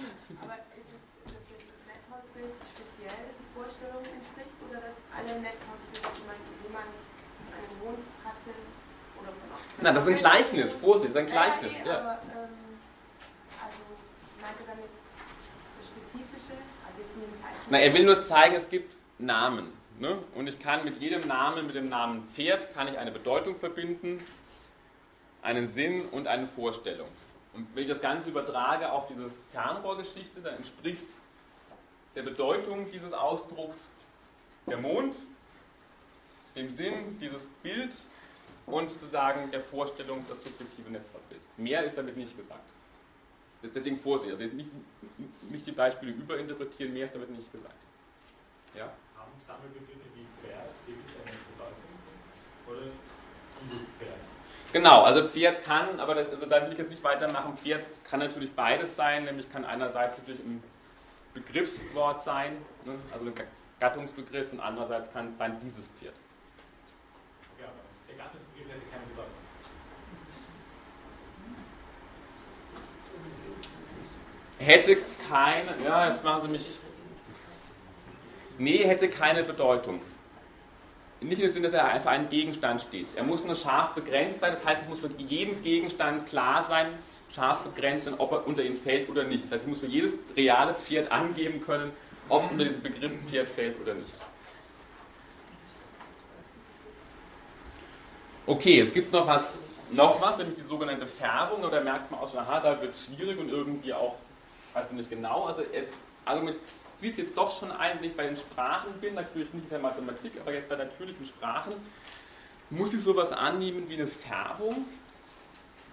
Netzhautbild speziell die Vorstellung entspricht oder dass alle Netzhautbilder, zum Beispiel jemand einen Mond hatte oder von auch. Nein, das ist ein Gleichnis, Vorsicht, das ist ein Gleichnis. Ja, ja. Aber, ähm, also, ich meinte dann jetzt das Spezifische, also jetzt nur Gleichnis. Na, er will nur zeigen, es gibt Namen. Ne? Und ich kann mit jedem Namen, mit dem Namen Pferd, kann ich eine Bedeutung verbinden, einen Sinn und eine Vorstellung. Und wenn ich das Ganze übertrage auf diese Fernrohrgeschichte, dann entspricht der Bedeutung dieses Ausdrucks der Mond, dem Sinn dieses Bild und sozusagen der Vorstellung das subjektive Netzwerkbild. Mehr ist damit nicht gesagt. Deswegen Vorsicht, also nicht, nicht die Beispiele überinterpretieren, mehr ist damit nicht gesagt. Ja? Haben Sammelbegriffe wie Pferd wirklich eine Bedeutung? Oder dieses Pferd? Genau, also Pferd kann, aber das, also da will ich jetzt nicht weitermachen, Pferd kann natürlich beides sein, nämlich kann einerseits natürlich im Begriffswort sein, ne? also ein Gattungsbegriff, und andererseits kann es sein, dieses Pferd. Ja, aber der Gattungsbegriff hätte keine Bedeutung. Hätte keine, ja, jetzt machen Sie mich. Nee, hätte keine Bedeutung. Nicht im Sinne, dass er für einen Gegenstand steht. Er muss nur scharf begrenzt sein, das heißt, es muss für jeden Gegenstand klar sein, scharf begrenzt sind, ob er unter ihn fällt oder nicht. Das heißt, ich muss für jedes reale Pferd angeben können, ob unter diesen Begriff Pferd fällt oder nicht. Okay, es gibt noch was, noch was, nämlich die sogenannte Färbung. Da merkt man auch schon, aha, da wird es schwierig und irgendwie auch, weiß man nicht genau. Also er argumentiert jetzt doch schon ein, wenn ich bei den Sprachen bin, natürlich nicht in der Mathematik, aber jetzt bei natürlichen Sprachen, muss ich sowas annehmen wie eine Färbung.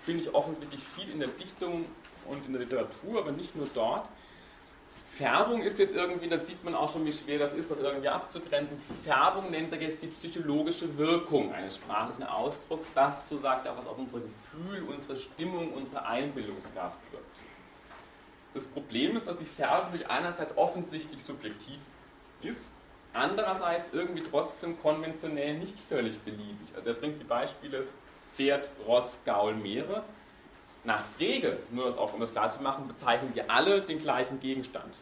Finde ich offensichtlich viel in der Dichtung und in der Literatur, aber nicht nur dort. Färbung ist jetzt irgendwie, das sieht man auch schon, wie schwer das ist, das irgendwie abzugrenzen. Färbung nennt er jetzt die psychologische Wirkung eines sprachlichen Ausdrucks. Das, so sagt er, was auf unser Gefühl, unsere Stimmung, unsere Einbildungskraft wirkt. Das Problem ist, dass die Färbung einerseits offensichtlich subjektiv ist, andererseits irgendwie trotzdem konventionell nicht völlig beliebig. Also er bringt die Beispiele Pferd, Ross, Gaul, Meere. Nach Frege, nur das auch, um das klar zu machen, bezeichnen die alle den gleichen Gegenstand.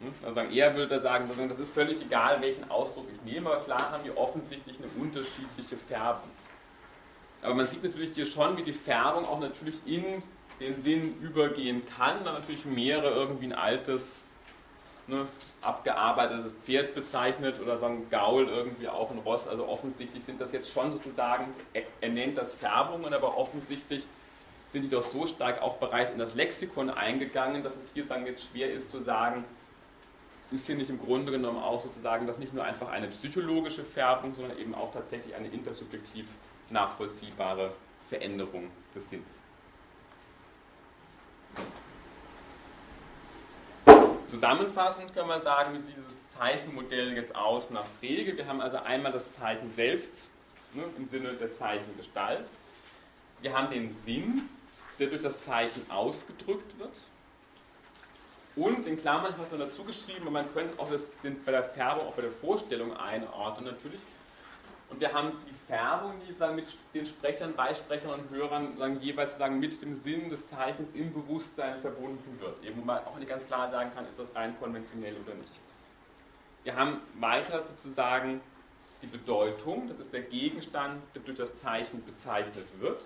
Hm? Also er würde sagen, das ist völlig egal, welchen Ausdruck ich nehme, aber klar haben die offensichtlich eine unterschiedliche Färbung. Aber man sieht natürlich hier schon, wie die Färbung auch natürlich in den Sinn übergehen kann. Dann natürlich mehrere irgendwie ein altes, ne, abgearbeitetes Pferd bezeichnet oder so ein Gaul irgendwie auch ein Ross. Also offensichtlich sind das jetzt schon sozusagen, er, er nennt das Färbungen, aber offensichtlich sind die doch so stark auch bereits in das Lexikon eingegangen, dass es hier sagen jetzt schwer ist zu sagen, ist hier nicht im Grunde genommen auch sozusagen das nicht nur einfach eine psychologische Färbung, sondern eben auch tatsächlich eine intersubjektiv nachvollziehbare Veränderung des Sinns. Zusammenfassend kann man sagen, wie sieht dieses Zeichenmodell jetzt aus nach Frege. Wir haben also einmal das Zeichen selbst ne, im Sinne der Zeichengestalt. Wir haben den Sinn, der durch das Zeichen ausgedrückt wird. Und in Klammern hat man dazu geschrieben, man könnte es auch das, den, bei der Färbung, auch bei der Vorstellung einordnen natürlich, und wir haben die Färbung, die sagen, mit den Sprechern, Beisprechern und Hörern sagen, jeweils sagen, mit dem Sinn des Zeichens im Bewusstsein verbunden wird. Eben, wo man auch nicht ganz klar sagen kann, ist das rein konventionell oder nicht. Wir haben weiter sozusagen die Bedeutung, das ist der Gegenstand, der durch das Zeichen bezeichnet wird.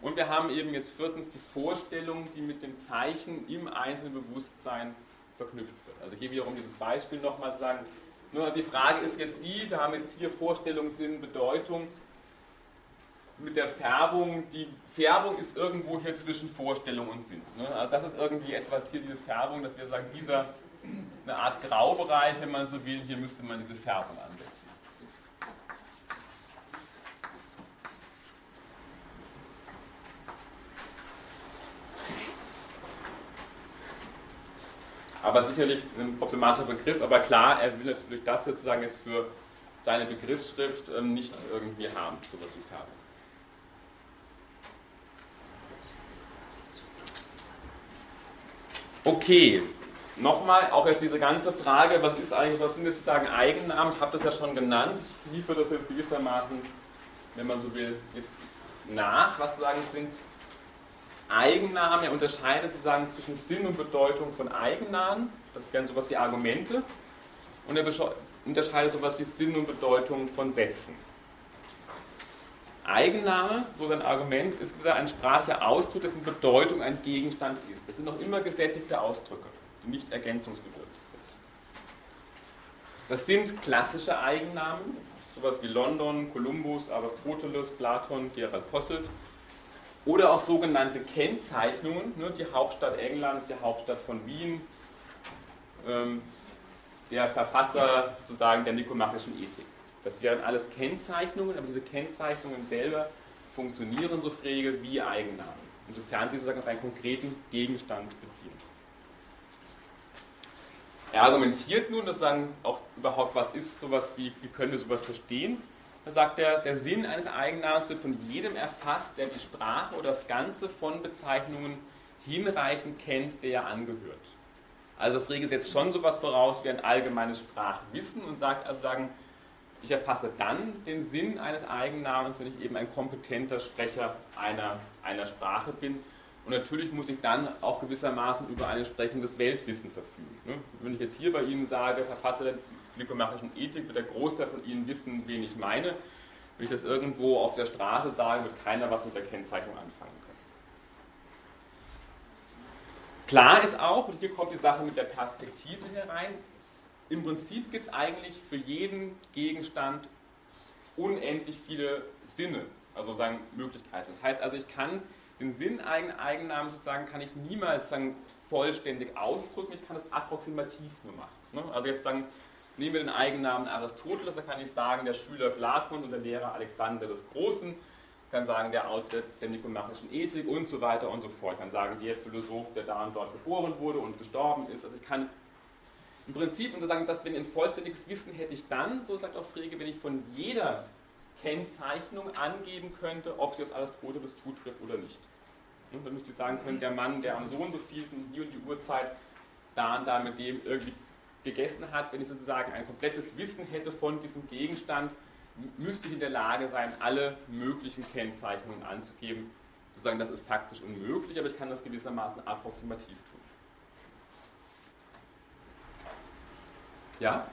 Und wir haben eben jetzt viertens die Vorstellung, die mit dem Zeichen im einzelnen Bewusstsein verknüpft wird. Also hier wiederum dieses Beispiel nochmal sagen, nur also die Frage ist jetzt die, wir haben jetzt hier Vorstellung, Sinn, Bedeutung mit der Färbung. Die Färbung ist irgendwo hier zwischen Vorstellung und Sinn. Ne? Also das ist irgendwie etwas hier, diese Färbung, dass wir sagen, dieser eine Art Graubereich, wenn man so will, hier müsste man diese Färbung ansetzen. Aber sicherlich ein problematischer Begriff, aber klar, er will natürlich das sozusagen jetzt für seine Begriffsschrift ähm, nicht irgendwie haben, sowas wie Färbung. Okay, nochmal, auch jetzt diese ganze Frage, was ist eigentlich, was sind jetzt sozusagen Eigennamen? Ich habe das ja schon genannt. Ich liefere das jetzt gewissermaßen, wenn man so will, jetzt nach. Was sagen sind Eigennamen, er unterscheidet sozusagen zwischen Sinn und Bedeutung von Eigennamen, das wären sowas wie Argumente, und er unterscheidet sowas wie Sinn und Bedeutung von Sätzen. Eigenname, so sein Argument, ist ein sprachlicher Ausdruck, dessen Bedeutung ein Gegenstand ist. Das sind noch immer gesättigte Ausdrücke, die nicht ergänzungsbedürftig sind. Das sind klassische Eigennamen, sowas wie London, Kolumbus, Aristoteles, Platon, Gerald Posselt. Oder auch sogenannte Kennzeichnungen, ne, die Hauptstadt Englands, die Hauptstadt von Wien, ähm, der Verfasser sozusagen der nikomachischen Ethik. Das wären alles Kennzeichnungen, aber diese Kennzeichnungen selber funktionieren so frege wie Eigennamen, insofern sie sozusagen auf einen konkreten Gegenstand beziehen. Er argumentiert nun, dass sagen auch überhaupt, was ist sowas wie, wie können wir sowas verstehen? Da sagt er, der Sinn eines Eigennamens wird von jedem erfasst, der die Sprache oder das Ganze von Bezeichnungen hinreichend kennt, der er angehört. Also Frege setzt schon sowas voraus wie ein allgemeines Sprachwissen und sagt also sagen, ich erfasse dann den Sinn eines Eigennamens, wenn ich eben ein kompetenter Sprecher einer, einer Sprache bin. Und natürlich muss ich dann auch gewissermaßen über ein entsprechendes Weltwissen verfügen. Ne? Wenn ich jetzt hier bei Ihnen sage, Verfasser der nikomachischen Ethik wird der Großteil von Ihnen wissen, wen ich meine. Wenn ich das irgendwo auf der Straße sage, wird keiner was mit der Kennzeichnung anfangen können. Klar ist auch, und hier kommt die Sache mit der Perspektive herein, im Prinzip gibt es eigentlich für jeden Gegenstand unendlich viele Sinne, also sagen Möglichkeiten. Das heißt also, ich kann den Sinn-Eigennamen sozusagen kann ich niemals sagen, vollständig ausdrücken, ich kann es approximativ nur machen. Ne? Also jetzt sagen, nehmen wir den Eigennamen Aristoteles, da kann ich sagen, der Schüler Platon und der Lehrer Alexander des Großen, ich kann sagen, der Autor der nikomachischen Ethik und so weiter und so fort. Ich kann sagen, der Philosoph, der da und dort geboren wurde und gestorben ist. Also ich kann im Prinzip und sagen, dass wenn ein vollständiges Wissen hätte ich dann, so sagt auch Frege, wenn ich von jeder Kennzeichnung angeben könnte, ob sie auf Aristoteles zutrifft oder nicht. Und dann müsste ich sagen können, der Mann, der am so und so vielten, hier und die Uhrzeit, da und da mit dem irgendwie gegessen hat, wenn ich sozusagen ein komplettes Wissen hätte von diesem Gegenstand, müsste ich in der Lage sein, alle möglichen Kennzeichnungen anzugeben. Sozusagen, das ist faktisch unmöglich, aber ich kann das gewissermaßen approximativ tun. Ja?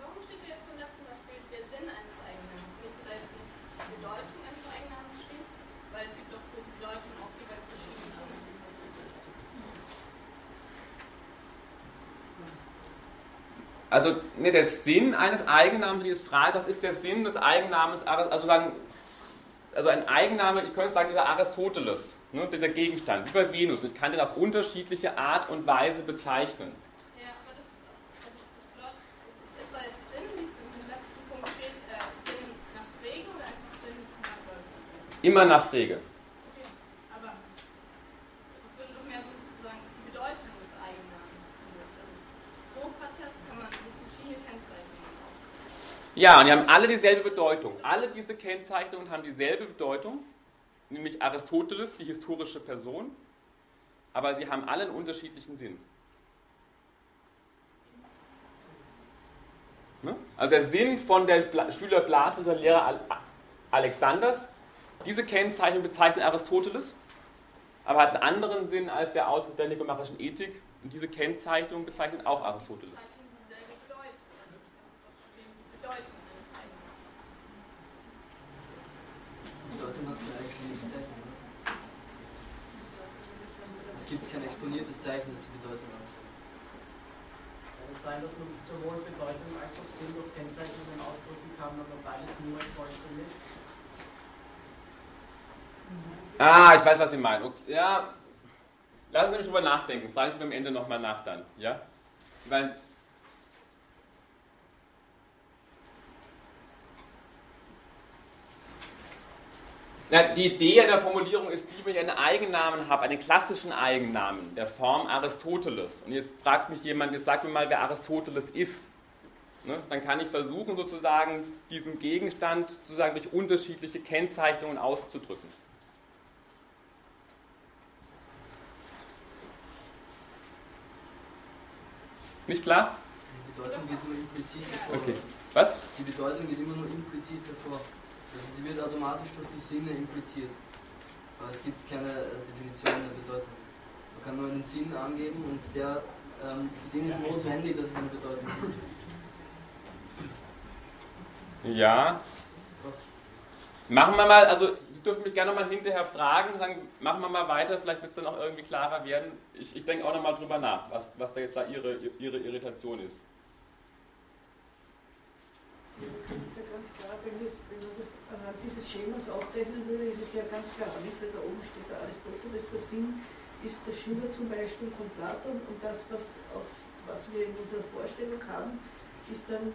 Warum steht da jetzt beim letzten Beispiel der Sinn eines Eigennamens? Müsste da jetzt nicht die Bedeutung eines Eigennamens stehen? Weil es gibt doch für die Bedeutung auch jeweils verschiedene Namen. Also ne, der Sinn eines Eigennamens, die ist Frage, was ist der Sinn des Eigennamens? Also, sagen, also ein Eigenname, ich könnte sagen, dieser Aristoteles, ne, dieser Gegenstand, wie bei Venus. Ich kann den auf unterschiedliche Art und Weise bezeichnen. Ja, aber das, also das bedeutet, ist da jetzt Sinn, wie es im letzten Punkt steht, äh, Sinn nach Pflege oder einfach Sinn Nachfolgen? Immer nach Pflege. Okay, aber das würde doch mehr so sozusagen die Bedeutung des Eigennamens. Also Sokrates kann man mit verschiedenen Kennzeichnungen ausdrücken. Ja, und die haben alle dieselbe Bedeutung. Alle diese Kennzeichnungen haben dieselbe Bedeutung, nämlich Aristoteles, die historische Person, aber sie haben alle einen unterschiedlichen Sinn. Ne? Also der Sinn von der Pla Schüler Platon der Lehrer Al Alexanders, diese Kennzeichnung bezeichnet Aristoteles, aber hat einen anderen Sinn als der Autor der nikomachischen Ethik. Und diese Kennzeichnung bezeichnet auch Aristoteles. Bedeutung. Die Bedeutung eines Eigennamens. Bedeutung hat kein eigenständiges Zeichen. Oder? Es gibt kein exponiertes Zeichen, das die Bedeutung anzeigt. Kann es sein, dass man sowohl Bedeutung als auch Sinn durch Kennzeichnungen ausdrücken kann, aber beides niemals vollständig? Ah, ich weiß, was Sie meinen. Okay, ja, lassen Sie mich drüber nachdenken. Fragen Sie mir am Ende nochmal nach dann. Ja? Sie meinen, Na, die Idee der Formulierung ist die, wenn ich einen Eigennamen habe, einen klassischen Eigennamen der Form Aristoteles. Und jetzt fragt mich jemand, jetzt sagt mir mal, wer Aristoteles ist. Ne? Dann kann ich versuchen, sozusagen diesen Gegenstand sozusagen durch unterschiedliche Kennzeichnungen auszudrücken. Nicht klar? Die Bedeutung geht nur implizit hervor. Okay. Was? Die Bedeutung geht immer nur implizit hervor. Also sie wird automatisch durch die Sinne impliziert. Aber es gibt keine äh, Definition der Bedeutung. Man kann nur einen Sinn angeben und der, ähm, für den ist notwendig, dass es eine Bedeutung gibt. Ja. Machen wir mal, also Sie dürfen mich gerne nochmal hinterher fragen, sagen, machen wir mal weiter, vielleicht wird es dann auch irgendwie klarer werden. Ich, ich denke auch nochmal drüber nach, was, was da jetzt da Ihre, Ihre Irritation ist. Ist ja ganz klar, wenn, wir, wenn man das anhand dieses Schemas aufzeichnen würde, ist es ja ganz klar, nicht? Weil da oben steht der Aristoteles, der Sinn ist der Schüler zum Beispiel von Platon und das, was, auf, was wir in unserer Vorstellung haben, ist dann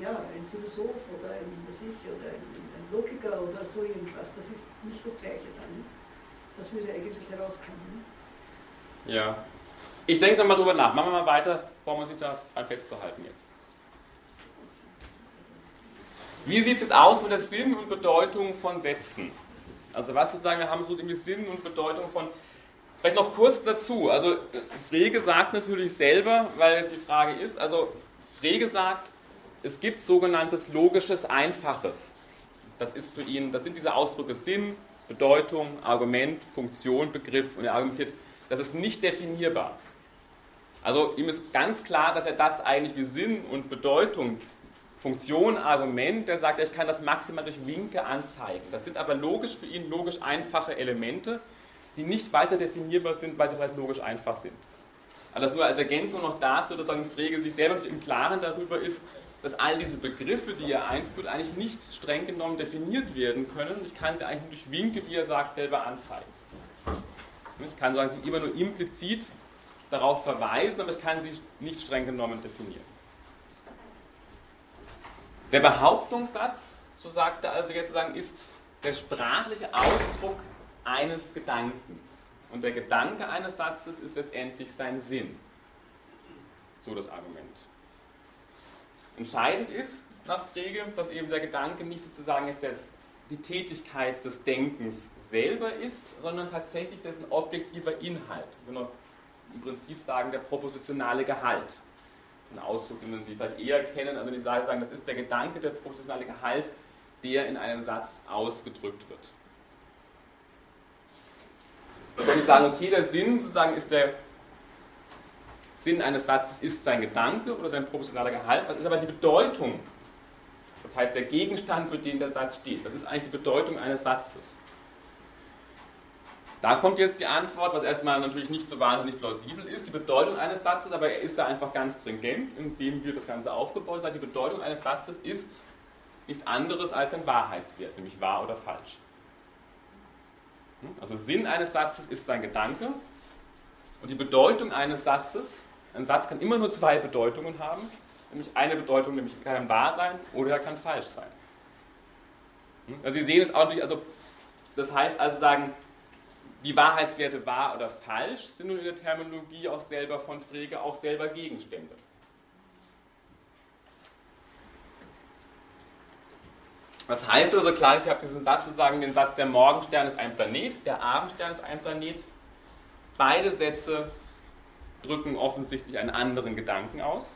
ja, ein Philosoph oder ein, was ich, oder ein, ein Logiker oder so irgendwas. Das ist nicht das Gleiche dann. Das würde eigentlich herauskommen. Ja. Ich denke nochmal drüber nach. Machen wir mal weiter, brauchen wir uns nicht daran festzuhalten jetzt. Wie sieht es jetzt aus mit der Sinn und Bedeutung von Sätzen? Also was sozusagen, wir haben so irgendwie Sinn und Bedeutung von. Vielleicht noch kurz dazu. Also Frege sagt natürlich selber, weil es die Frage ist, also Frege sagt, es gibt sogenanntes logisches Einfaches. Das ist für ihn, das sind diese Ausdrücke Sinn, Bedeutung, Argument, Funktion, Begriff und er argumentiert, das ist nicht definierbar. Also ihm ist ganz klar, dass er das eigentlich wie Sinn und Bedeutung Funktion, Argument, der sagt, ich kann das maximal durch Winke anzeigen. Das sind aber logisch für ihn logisch einfache Elemente, die nicht weiter definierbar sind, weil sie bereits logisch einfach sind. Also das nur als Ergänzung noch dazu, dass Frege sich selber im Klaren darüber ist, dass all diese Begriffe, die er einführt, eigentlich nicht streng genommen definiert werden können. Ich kann sie eigentlich nur durch Winke, wie er sagt, selber anzeigen. Ich kann sagen, sie immer nur implizit darauf verweisen, aber ich kann sie nicht streng genommen definieren. Der Behauptungssatz, so sagt er also jetzt sozusagen, ist der sprachliche Ausdruck eines Gedankens. Und der Gedanke eines Satzes ist letztendlich sein Sinn. So das Argument. Entscheidend ist nach Frege, dass eben der Gedanke nicht sozusagen ist, dass die Tätigkeit des Denkens selber ist, sondern tatsächlich dessen objektiver Inhalt. Wir können im Prinzip sagen, der propositionale Gehalt. Ein Ausdruck, den Sie vielleicht eher kennen, also die sagen, das ist der Gedanke, der propositionale Gehalt, der in einem Satz ausgedrückt wird. Wenn ich sagen, okay, der Sinn sozusagen ist der Sinn eines Satzes ist sein Gedanke oder sein propositionaler Gehalt, was ist aber die Bedeutung? Das heißt, der Gegenstand, für den der Satz steht. Was ist eigentlich die Bedeutung eines Satzes? Da kommt jetzt die Antwort, was erstmal natürlich nicht so wahnsinnig plausibel ist, die Bedeutung eines Satzes, aber er ist da einfach ganz stringent, indem wir das Ganze aufgebaut haben. Die Bedeutung eines Satzes ist nichts anderes als ein Wahrheitswert, nämlich wahr oder falsch. Also Sinn eines Satzes ist sein Gedanke und die Bedeutung eines Satzes ein Satz kann immer nur zwei Bedeutungen haben. Nämlich eine Bedeutung, nämlich kann wahr sein oder er kann falsch sein. Also Sie sehen es auch nicht, also das heißt also sagen, die Wahrheitswerte wahr oder falsch sind nun in der Terminologie auch selber von Frege auch selber Gegenstände. Was heißt also klar, ich habe diesen Satz zu sagen, den Satz, der Morgenstern ist ein Planet, der Abendstern ist ein Planet. Beide Sätze drücken offensichtlich einen anderen Gedanken aus.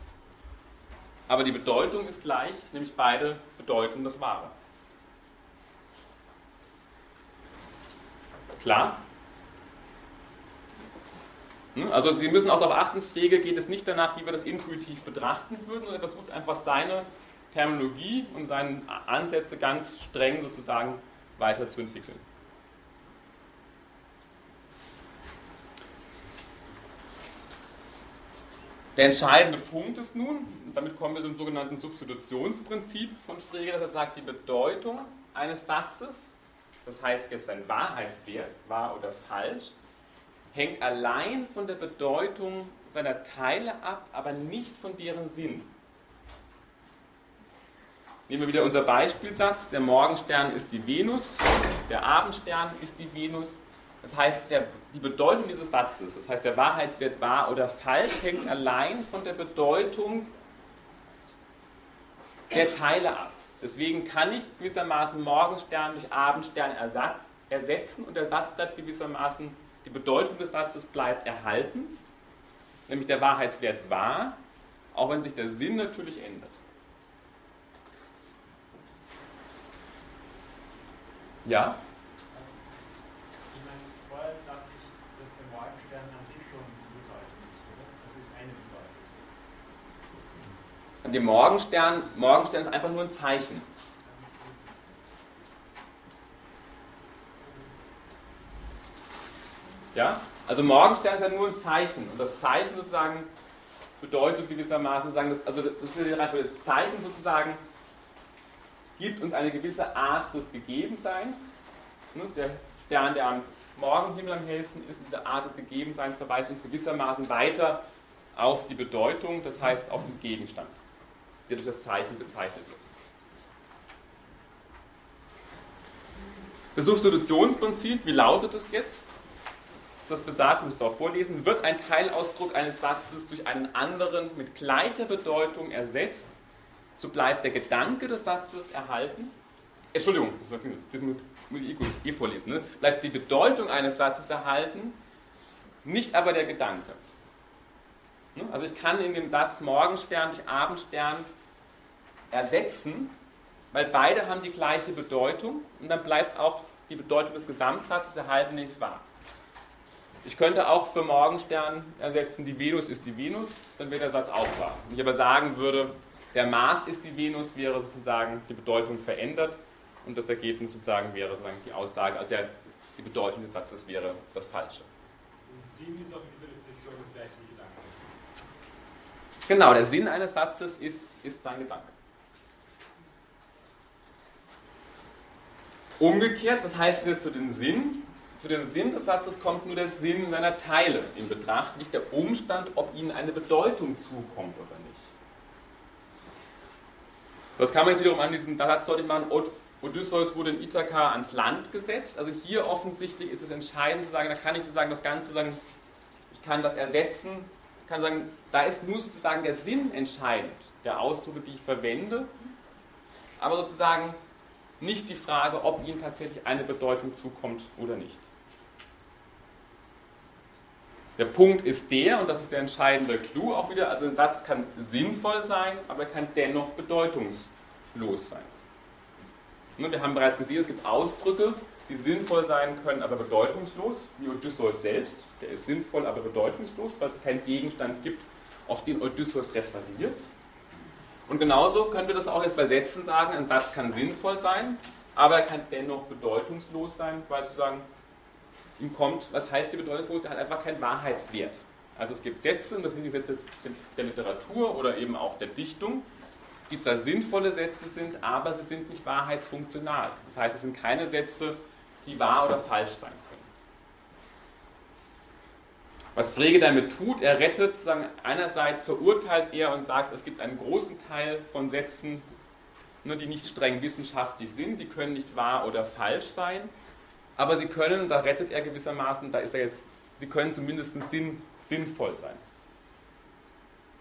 Aber die Bedeutung ist gleich, nämlich beide bedeuten das Wahre. Klar? Hm? Also Sie müssen auch darauf achten, Frege geht es nicht danach, wie wir das intuitiv betrachten würden, sondern er versucht einfach seine Terminologie und seine Ansätze ganz streng sozusagen weiterzuentwickeln. Der entscheidende Punkt ist nun, damit kommen wir zum sogenannten Substitutionsprinzip von Frege, dass er sagt, die Bedeutung eines Satzes, das heißt jetzt sein Wahrheitswert, wahr oder falsch, hängt allein von der Bedeutung seiner Teile ab, aber nicht von deren Sinn. Nehmen wir wieder unser Beispielsatz, der Morgenstern ist die Venus, der Abendstern ist die Venus, das heißt, der, die Bedeutung dieses Satzes, das heißt, der Wahrheitswert wahr oder falsch, hängt allein von der Bedeutung der Teile ab. Deswegen kann ich gewissermaßen Morgenstern durch Abendstern ersetzen und der Satz bleibt gewissermaßen, die Bedeutung des Satzes bleibt erhalten, nämlich der Wahrheitswert wahr, auch wenn sich der Sinn natürlich ändert. Ja? Und der Morgenstern, Morgenstern ist einfach nur ein Zeichen. Ja? Also Morgenstern ist ja nur ein Zeichen. Und das Zeichen sozusagen bedeutet gewissermaßen, sagen, dass, also das ist das Zeichen sozusagen gibt uns eine gewisse Art des Gegebenseins. Ne, der Stern, der am Morgenhimmel am hellsten ist, diese Art des Gegebenseins verweist uns gewissermaßen weiter auf die Bedeutung, das heißt auf den Gegenstand der durch das Zeichen bezeichnet wird. Das Substitutionsprinzip, wie lautet es jetzt? Das besagt, muss es auch vorlesen, wird ein Teilausdruck eines Satzes durch einen anderen mit gleicher Bedeutung ersetzt, so bleibt der Gedanke des Satzes erhalten. Entschuldigung, das muss ich eh, vorlesen. Ne? Bleibt die Bedeutung eines Satzes erhalten, nicht aber der Gedanke. Ne? Also ich kann in dem Satz Morgenstern durch Abendstern ersetzen, weil beide haben die gleiche Bedeutung und dann bleibt auch die Bedeutung des Gesamtsatzes erhalten, nicht wahr. Ich könnte auch für Morgenstern ersetzen, die Venus ist die Venus, dann wäre der Satz auch wahr. Wenn ich aber sagen würde, der Mars ist die Venus, wäre sozusagen die Bedeutung verändert und das Ergebnis sozusagen wäre sozusagen die Aussage, also der, die Bedeutung des Satzes wäre das Falsche. Und Sinn ist auch in dieser Definition das gleiche wie Gedanke. Genau, der Sinn eines Satzes ist, ist sein Gedanke. Umgekehrt, was heißt das für den Sinn? Für den Sinn des Satzes kommt nur der Sinn seiner Teile in Betracht, nicht der Umstand, ob ihnen eine Bedeutung zukommt oder nicht. Das kann man jetzt wiederum an diesem Satz deutlich machen, Odysseus wurde in Ithaka ans Land gesetzt. Also hier offensichtlich ist es entscheidend zu sagen, da kann ich sozusagen das Ganze sagen, ich kann das ersetzen, ich kann sagen, da ist nur sozusagen der Sinn entscheidend, der Ausdrücke, die ich verwende, aber sozusagen nicht die Frage, ob ihnen tatsächlich eine Bedeutung zukommt oder nicht. Der Punkt ist der, und das ist der entscheidende Clou auch wieder, also ein Satz kann sinnvoll sein, aber er kann dennoch bedeutungslos sein. Ne, wir haben bereits gesehen, es gibt Ausdrücke, die sinnvoll sein können, aber bedeutungslos, wie Odysseus selbst. Der ist sinnvoll, aber bedeutungslos, weil es keinen Gegenstand gibt, auf den Odysseus referiert. Und genauso können wir das auch jetzt bei Sätzen sagen, ein Satz kann sinnvoll sein, aber er kann dennoch bedeutungslos sein, weil sozusagen ihm kommt, was heißt die bedeutungslos? Er hat einfach keinen Wahrheitswert. Also es gibt Sätze, und das sind die Sätze der Literatur oder eben auch der Dichtung, die zwar sinnvolle Sätze sind, aber sie sind nicht wahrheitsfunktional. Das heißt, es sind keine Sätze, die wahr oder falsch sein können. Was Frege damit tut, er rettet, sagen, einerseits verurteilt er und sagt, es gibt einen großen Teil von Sätzen, ne, die nicht streng wissenschaftlich sind, die können nicht wahr oder falsch sein, aber sie können, da rettet er gewissermaßen, da ist er jetzt, sie können zumindest sinn, sinnvoll sein.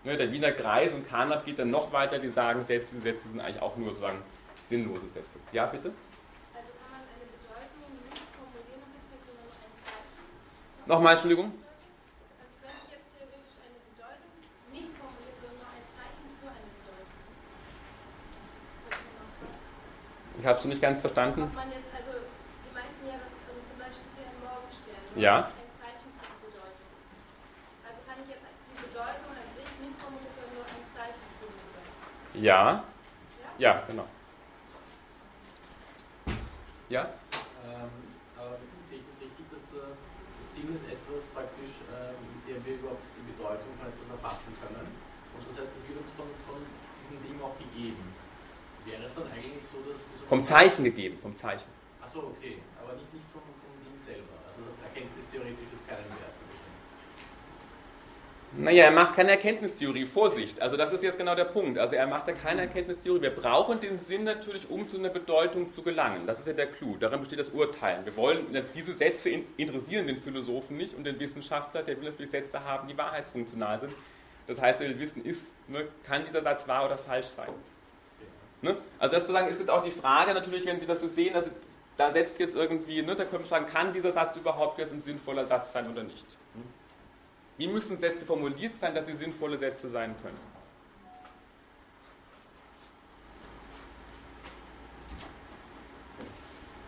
Ne, der Wiener Kreis und Karnap geht dann noch weiter, die sagen, selbst diese Sätze sind eigentlich auch nur sozusagen sinnlose Sätze. Ja, bitte? Also kann man eine Bedeutung nicht formulieren, sondern ein Zeichen? Nochmal, Entschuldigung? Also könnte ich jetzt theoretisch eine Bedeutung nicht formulieren, sondern nur ein Zeichen für eine Bedeutung. Ich habe es nicht ganz verstanden. Ob man jetzt, also Sie meinten ja, dass ähm, zum Beispiel hier ein Morgenstern Ja. ein Zeichen die Bedeutung ist. Also kann ich jetzt die Bedeutung an sich nicht formulieren, sondern nur ein Zeichen die Bedeutung. Ja. Ja? Ja, genau. Ja? Ähm, aber sehe ich das richtig, dass der Sinn ist etwas praktisch, ähm, mit dem wir überhaupt die Bedeutung von etwas erfassen können. Und das heißt, das wird uns von, von diesem Ding auch gegeben. Wäre es dann eigentlich so, dass... wir so- Vom Zeichen gegeben, vom Zeichen. Achso, okay. Aber nicht, nicht vom, vom Ding selber. Also Erkenntnis theoretisch ist keinen Wert. Naja, er macht keine Erkenntnistheorie, Vorsicht. Also das ist jetzt genau der Punkt. Also er macht da keine Erkenntnistheorie. Wir brauchen den Sinn natürlich, um zu einer Bedeutung zu gelangen. Das ist ja der Clou. Darin besteht das Urteilen. Wir wollen, diese Sätze in- interessieren den Philosophen nicht und den Wissenschaftler, der will natürlich Sätze haben, die wahrheitsfunktional sind. Das heißt, er will wissen, ist, ne, kann dieser Satz wahr oder falsch sein. Ne? Also das sozusagen ist jetzt auch die Frage natürlich, wenn Sie das so sehen, dass, da setzt jetzt irgendwie, ne, da können wir fragen, kann dieser Satz überhaupt jetzt ein sinnvoller Satz sein oder nicht? Wie müssen Sätze formuliert sein, dass sie sinnvolle Sätze sein können?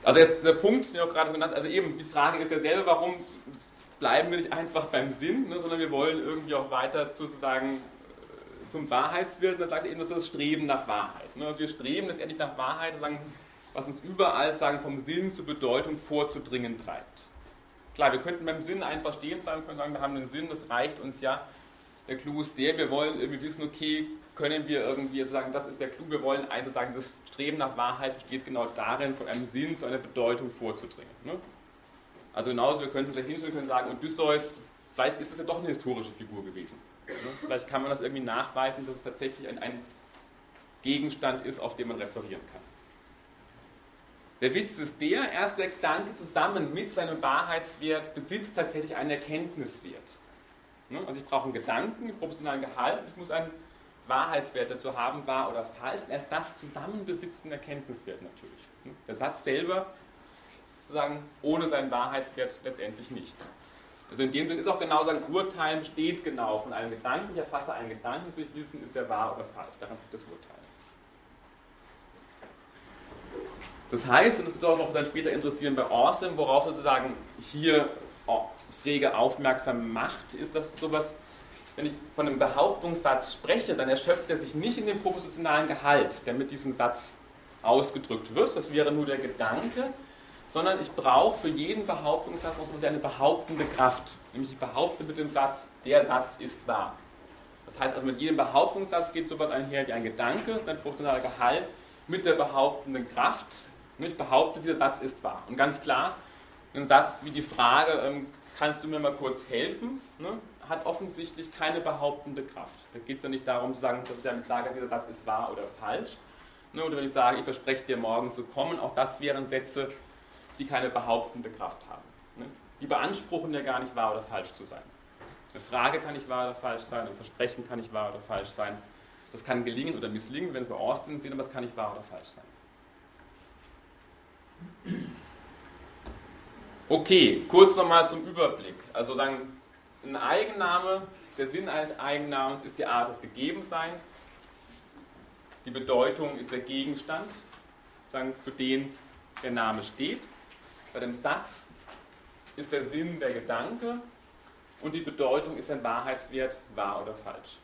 Also der Punkt, den ich auch gerade genannt also eben die Frage ist ja selber, warum bleiben wir nicht einfach beim Sinn, ne, sondern wir wollen irgendwie auch weiter sozusagen zum Wahrheitswillen. Da sagt er eben, das ist das Streben nach Wahrheit. Ne? Wir streben letztendlich nach Wahrheit, was uns überall sagen, vom Sinn zur Bedeutung vorzudringen treibt. Klar, wir könnten beim Sinn einfach stehen bleiben, können sagen, wir haben einen Sinn, das reicht uns ja. Der Clou ist der, wir wollen irgendwie wissen, okay, können wir irgendwie sagen, das ist der Clou, wir wollen also sagen, dieses Streben nach Wahrheit besteht genau darin, von einem Sinn zu einer Bedeutung vorzudringen. Ne? Also genauso, wir könnten da hinstellen können sagen, Odysseus, vielleicht ist es ja doch eine historische Figur gewesen. Ne? Vielleicht kann man das irgendwie nachweisen, dass es tatsächlich ein, ein Gegenstand ist, auf den man referieren kann. Der Witz ist der, erst der Gedanke zusammen mit seinem Wahrheitswert besitzt tatsächlich einen Erkenntniswert. Ne? Also ich brauche einen Gedanken, einen proportionalen Gehalt, ich muss einen Wahrheitswert dazu haben, wahr oder falsch. Und erst das zusammen besitzt einen Erkenntniswert natürlich. Ne? Der Satz selber, sozusagen, ohne seinen Wahrheitswert letztendlich nicht. Also in dem Sinne ist auch genau sagen, Urteilen besteht genau von einem Gedanken. Ich erfasse einen Gedanken, will ich wissen, ist der wahr oder falsch. Daran liegt das Urteil. Das heißt, und das wird auch noch dann später interessieren bei Awesome, worauf sozusagen hier Frege aufmerksam macht, ist, dass sowas, wenn ich von einem Behauptungssatz spreche, dann erschöpft er sich nicht in dem propositionalen Gehalt, der mit diesem Satz ausgedrückt wird. Das wäre nur der Gedanke, sondern ich brauche für jeden Behauptungssatz so eine behauptende Kraft. Nämlich ich behaupte mit dem Satz, der Satz ist wahr. Das heißt also, mit jedem Behauptungssatz geht sowas einher wie ein Gedanke, sein proportionaler Gehalt, mit der behauptenden Kraft, Ich behaupte, dieser Satz ist wahr. Und ganz klar, ein Satz wie die Frage, ähm, kannst du mir mal kurz helfen, ne, hat offensichtlich keine behauptende Kraft. Da geht es ja nicht darum zu sagen, dass ich damit sage, dieser Satz ist wahr oder falsch. Ne, oder wenn ich sage, ich verspreche dir morgen zu kommen, auch das wären Sätze, die keine behauptende Kraft haben. Ne. Die beanspruchen ja gar nicht wahr oder falsch zu sein. Eine Frage kann nicht wahr oder falsch sein, ein Versprechen kann nicht wahr oder falsch sein. Das kann gelingen oder misslingen, wenn wir Austin sehen, aber es kann nicht wahr oder falsch sein. Okay, kurz nochmal zum Überblick. Also sagen, ein Eigenname, der Sinn eines Eigennamens ist die Art des Gegebenseins. Die Bedeutung ist der Gegenstand, für den der Name steht. Bei dem Satz ist der Sinn der Gedanke und die Bedeutung ist ein Wahrheitswert, wahr oder falsch.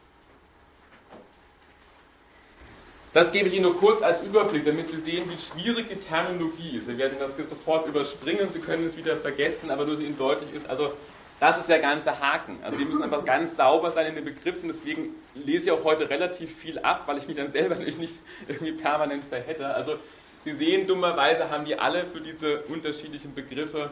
Das gebe ich Ihnen nur kurz als Überblick, damit Sie sehen, wie schwierig die Terminologie ist. Wir werden das hier sofort überspringen, Sie können es wieder vergessen, aber nur, dass Ihnen deutlich ist, also das ist der ganze Haken. Also Sie müssen einfach ganz sauber sein in den Begriffen, deswegen lese ich auch heute relativ viel ab, weil ich mich dann selber *laughs* nicht irgendwie permanent verhätte. Also Sie sehen, dummerweise haben die alle für diese unterschiedlichen Begriffe,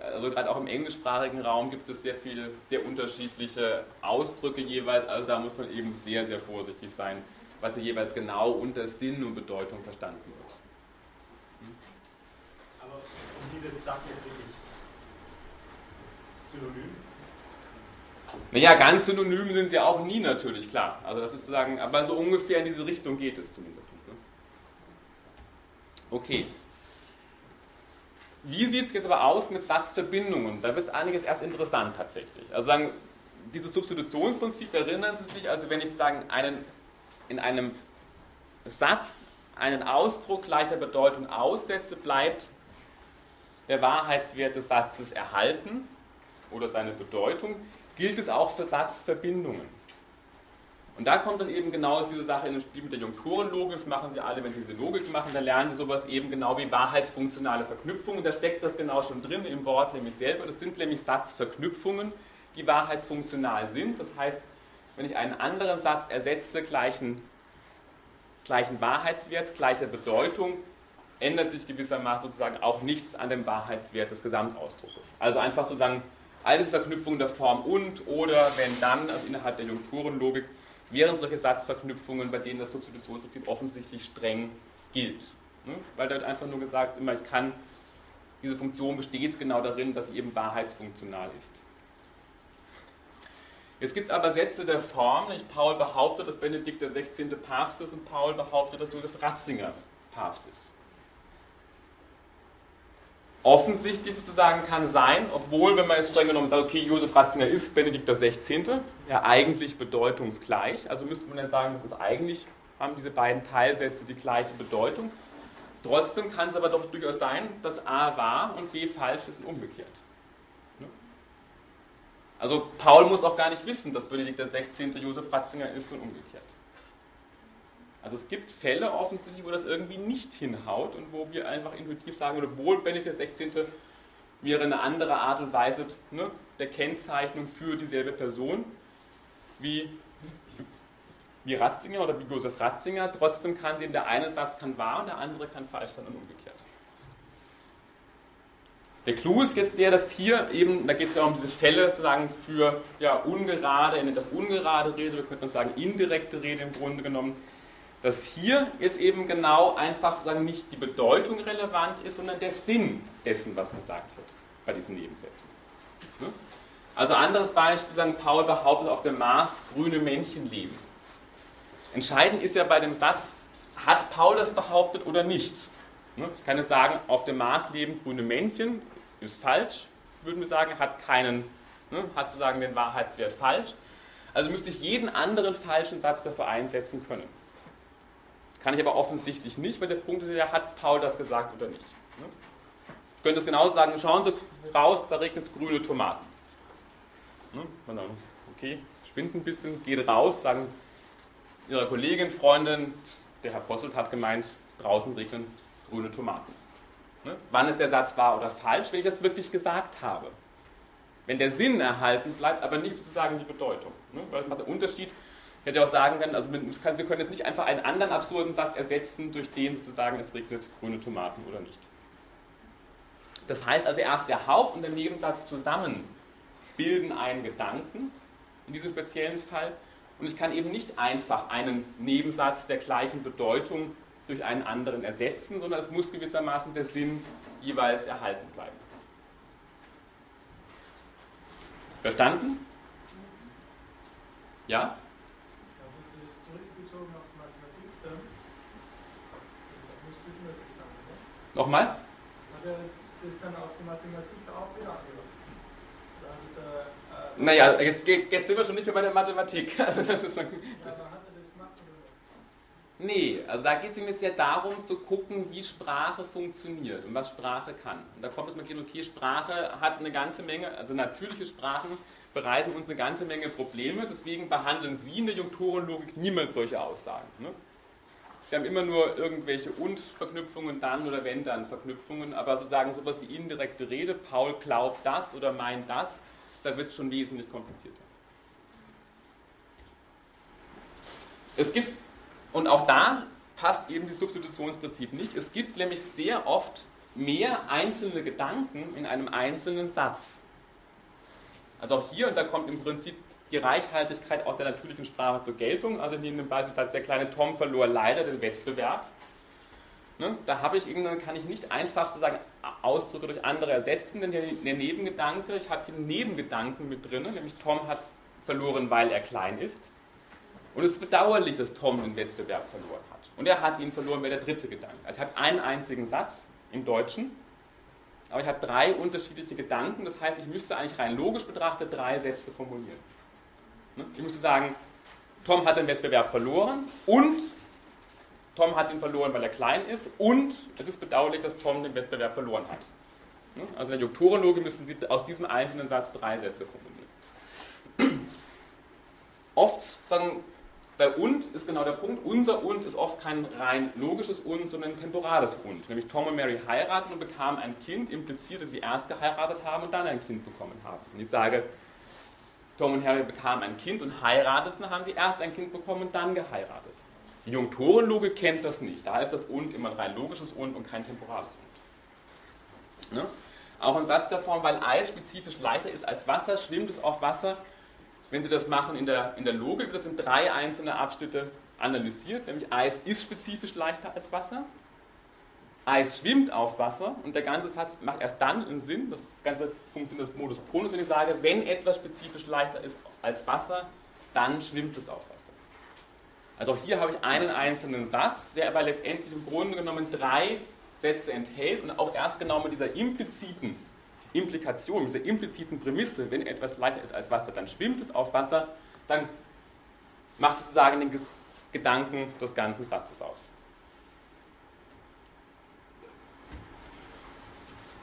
also gerade auch im englischsprachigen Raum gibt es sehr viele, sehr unterschiedliche Ausdrücke jeweils, also da muss man eben sehr, sehr vorsichtig sein was hier jeweils genau unter Sinn und Bedeutung verstanden wird. Aber sind diese Sachen jetzt wirklich synonym? Naja, ganz synonym sind sie auch nie natürlich, klar. Also das ist sozusagen, aber so ungefähr in diese Richtung geht es zumindest. Okay. Wie sieht es jetzt aber aus mit Satzverbindungen? Da wird es einiges erst interessant tatsächlich. Also sagen, dieses Substitutionsprinzip, erinnern Sie sich, also wenn ich sagen, einen in einem Satz einen Ausdruck gleicher Bedeutung aussetze, bleibt der Wahrheitswert des Satzes erhalten oder seine Bedeutung, gilt es auch für Satzverbindungen. Und da kommt dann eben genau diese Sache in das Spiel mit der Junkturenlogik. Das machen Sie alle, wenn Sie diese Logik machen. Da lernen Sie sowas eben genau wie wahrheitsfunktionale Verknüpfungen. Da steckt das genau schon drin im Wort nämlich selber. Das sind nämlich Satzverknüpfungen, die wahrheitsfunktional sind. Das heißt, wenn ich einen anderen Satz ersetze, gleichen, gleichen Wahrheitswert, gleicher Bedeutung, ändert sich gewissermaßen sozusagen auch nichts an dem Wahrheitswert des Gesamtausdrucks. Also einfach sozusagen all diese Verknüpfungen der Form und oder wenn dann, also innerhalb der Junkturenlogik, wären solche Satzverknüpfungen, bei denen das Substitutionsprinzip offensichtlich streng gilt. Ne? Weil da wird einfach nur gesagt, immer ich kann, diese Funktion besteht genau darin, dass sie eben wahrheitsfunktional ist. Jetzt gibt es aber Sätze der Form, nicht? Paul behauptet, dass Benedikt der 16. Papst ist und Paul behauptet, dass Josef Ratzinger Papst ist. Offensichtlich sozusagen kann sein, obwohl, wenn man jetzt streng genommen sagt, okay, Josef Ratzinger ist Benedikt 16., ja eigentlich bedeutungsgleich, also müsste man dann sagen, das ist eigentlich, haben diese beiden Teilsätze die gleiche Bedeutung. Trotzdem kann es aber doch durchaus sein, dass A wahr und B falsch ist und umgekehrt. Also Paul muss auch gar nicht wissen, dass Benedikt 16. Josef Ratzinger ist und umgekehrt. Also es gibt Fälle offensichtlich, wo das irgendwie nicht hinhaut und wo wir einfach intuitiv sagen, obwohl Benedikt 16. wäre eine andere Art und Weise ne, der Kennzeichnung für dieselbe Person wie, wie Ratzinger oder wie Josef Ratzinger. Trotzdem kann sie, der eine Satz kann wahr und der andere kann falsch sein und umgekehrt. Der Clou ist jetzt der, dass hier eben, da geht es ja um diese Fälle sozusagen für ja, ungerade, er das ungerade Rede, wir könnten sagen indirekte Rede im Grunde genommen, dass hier jetzt eben genau einfach sagen, nicht die Bedeutung relevant ist, sondern der Sinn dessen, was gesagt wird bei diesen Nebensätzen. Ne? Also anderes Beispiel, sagen Paul behauptet auf dem Mars grüne Männchen leben. Entscheidend ist ja bei dem Satz, hat Paul das behauptet oder nicht? Ich kann jetzt sagen, auf dem Mars leben grüne Männchen, ist falsch, würden wir sagen, hat keinen, ne, hat sozusagen den Wahrheitswert falsch. Also müsste ich jeden anderen falschen Satz dafür einsetzen können. Kann ich aber offensichtlich nicht, weil der Punkt ist ja, hat Paul das gesagt oder nicht. Ne? Ich könnte es genauso sagen, schauen Sie raus, da regnet es grüne Tomaten. Ne? Okay, spinnt ein bisschen, geht raus, sagen Ihrer Kollegin, Freundin, der Herr Posselt hat gemeint, draußen regnen grüne Tomaten. Ne? Wann ist der Satz wahr oder falsch, wenn ich das wirklich gesagt habe? Wenn der Sinn erhalten bleibt, aber nicht sozusagen die Bedeutung. Ne? Weil das macht den Unterschied, Ich hätte auch sagen können, also Sie können jetzt nicht einfach einen anderen absurden Satz ersetzen, durch den sozusagen es regnet grüne Tomaten oder nicht. Das heißt also erst der Haupt- und der Nebensatz zusammen bilden einen Gedanken, in diesem speziellen Fall. Und ich kann eben nicht einfach einen Nebensatz der gleichen Bedeutung durch einen anderen ersetzen, sondern es muss gewissermaßen der Sinn jeweils erhalten bleiben. Verstanden? Ja? Nochmal? Hat er das dann auf die Mathematik auch wieder angewandt? Äh, naja, jetzt, jetzt sind wir schon nicht mehr bei der Mathematik. *laughs* Also das ist Nee, also da geht es ihm jetzt ja darum zu gucken, wie Sprache funktioniert und was Sprache kann. Und da kommt es mal gehen, okay, Sprache hat eine ganze Menge, also natürliche Sprachen bereiten uns eine ganze Menge Probleme, deswegen behandeln Sie in der Junktorenlogik niemals solche Aussagen. Ne? Sie haben immer nur irgendwelche Und-Verknüpfungen, dann oder wenn dann Verknüpfungen, aber sozusagen sowas wie indirekte Rede, Paul glaubt das oder meint das, da wird es schon wesentlich komplizierter. Es gibt, und auch da passt eben das Substitutionsprinzip nicht, es gibt nämlich sehr oft mehr einzelne Gedanken in einem einzelnen Satz. Also auch hier, und da kommt im Prinzip die Reichhaltigkeit auch der natürlichen Sprache zur Geltung. Also in dem Beispiel, der kleine Tom verlor leider den Wettbewerb. Ne? Da habe ich kann ich nicht einfach sozusagen Ausdrücke durch andere ersetzen, denn der, der Nebengedanke, ich habe einen Nebengedanken mit drin, nämlich Tom hat verloren, weil er klein ist. Und es ist bedauerlich, dass Tom den Wettbewerb verloren hat. Und er hat ihn verloren, weil der dritte Gedanke. Also ich habe einen einzigen Satz im Deutschen, aber ich habe drei unterschiedliche Gedanken. Das heißt, ich müsste eigentlich rein logisch betrachtet drei Sätze formulieren. Ne? Ich müsste sagen, Tom hat den Wettbewerb verloren und Tom hat ihn verloren, weil er klein ist und es ist bedauerlich, dass Tom den Wettbewerb verloren hat. Ne? Also in der Joktorenloge müssen Sie aus diesem einzelnen Satz drei Sätze formulieren. Oft sagen, bei und ist genau der Punkt, unser und ist oft kein rein logisches und, sondern ein temporales und. Nämlich Tom und Mary heiraten und bekamen ein Kind, impliziert, dass sie erst geheiratet haben und dann ein Kind bekommen haben. Und ich sage, Tom und Harry bekamen ein Kind und heirateten, haben sie erst ein Kind bekommen und dann geheiratet. Die Jungtorenloge kennt das nicht. Da ist das und immer ein rein logisches und und kein temporales und. Ne? Auch ein Satz der Form, weil Eis spezifisch leichter ist als Wasser, schwimmt es auf Wasser. Wenn Sie das machen in der, in der Logik, das in drei einzelne Abschnitte analysiert, nämlich Eis ist spezifisch leichter als Wasser, Eis schwimmt auf Wasser und der ganze Satz macht erst dann einen Sinn, das Ganze funktioniert das Modus Ponus, wenn ich sage, wenn etwas spezifisch leichter ist als Wasser, dann schwimmt es auf Wasser. Also auch hier habe ich einen einzelnen Satz, der aber letztendlich im Grunde genommen drei Sätze enthält und auch erst genau mit dieser impliziten Implikation, dieser impliziten Prämisse, wenn etwas leichter ist als Wasser, dann schwimmt es auf Wasser, dann macht sozusagen den Gedanken des ganzen Satzes aus.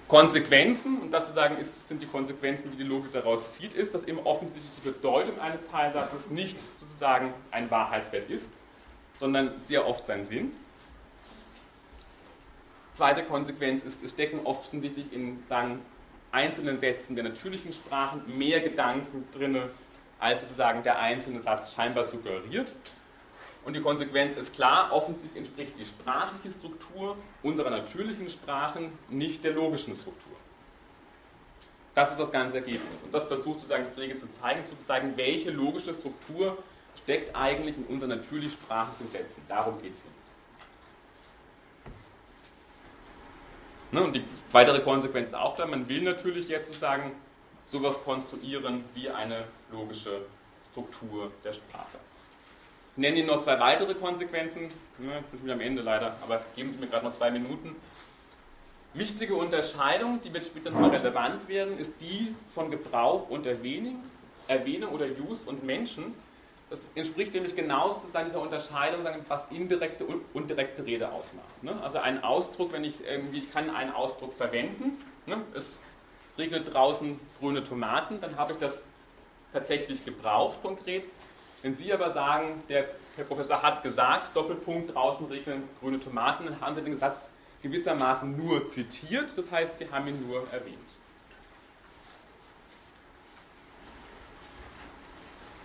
Konsequenzen, und das sozusagen ist, sind die Konsequenzen, die die Logik daraus zieht, ist, dass eben offensichtlich die Bedeutung eines Teilsatzes nicht sozusagen ein Wahrheitswert ist, sondern sehr oft sein Sinn. Zweite Konsequenz ist, es stecken offensichtlich in sagen, einzelnen Sätzen der natürlichen Sprachen mehr Gedanken drin, als sozusagen der einzelne Satz scheinbar suggeriert. Und die Konsequenz ist klar, offensichtlich entspricht die sprachliche Struktur unserer natürlichen Sprachen nicht der logischen Struktur. Das ist das ganze Ergebnis. Und das versucht sozusagen Frege zu zeigen, zu zeigen, welche logische Struktur steckt eigentlich in unseren natürlich sprachlichen Sätzen. Darum geht es hier. Ne, und die weitere Konsequenz ist auch klar, man will natürlich jetzt sozusagen sowas konstruieren wie eine logische Struktur der Sprache. Nenne Ihnen noch zwei weitere Konsequenzen. Ich bin wieder am Ende leider, aber geben Sie mir gerade noch zwei Minuten. Wichtige Unterscheidung, die wird später noch relevant werden, ist die von Gebrauch und Erwähnung, Erwähnung oder Use und Menschen. Das entspricht nämlich genauso dieser Unterscheidung, was indirekte und direkte Rede ausmacht. Ne? Also ein Ausdruck, wenn ich irgendwie, ich kann einen Ausdruck verwenden, ne? es regnet draußen grüne Tomaten, dann habe ich das tatsächlich gebraucht konkret. Wenn Sie aber sagen, der Herr Professor hat gesagt, Doppelpunkt, draußen regnen grüne Tomaten, dann haben Sie den Satz gewissermaßen nur zitiert, das heißt, Sie haben ihn nur erwähnt.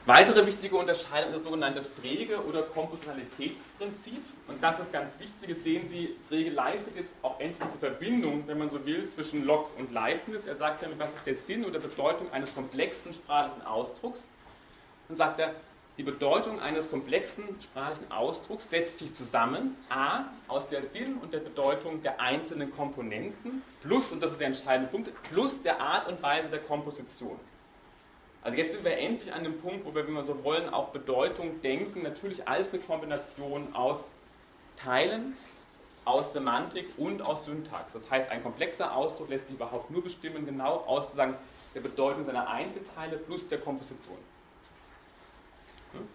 Weitere wichtige Unterscheidung ist das sogenannte Frege- oder Kompositionalitätsprinzip. Und das ist ganz wichtig. Jetzt sehen Sie, Frege leistet jetzt auch endlich diese Verbindung, wenn man so will, zwischen Locke und Leibniz. Er sagt damit, was ist der Sinn oder Bedeutung eines komplexen sprachlichen Ausdrucks. Dann sagt er, die Bedeutung eines komplexen sprachlichen Ausdrucks setzt sich zusammen, a, aus der Sinn und der Bedeutung der einzelnen Komponenten, plus, und das ist der entscheidende Punkt, plus der Art und Weise der Komposition. Also jetzt sind wir endlich an dem Punkt, wo wir, wenn wir so wollen, auch Bedeutung denken, natürlich als eine Kombination aus Teilen, aus Semantik und aus Syntax. Das heißt, ein komplexer Ausdruck lässt sich überhaupt nur bestimmen, genau aus sozusagen der Bedeutung seiner Einzelteile plus der Komposition. Hm?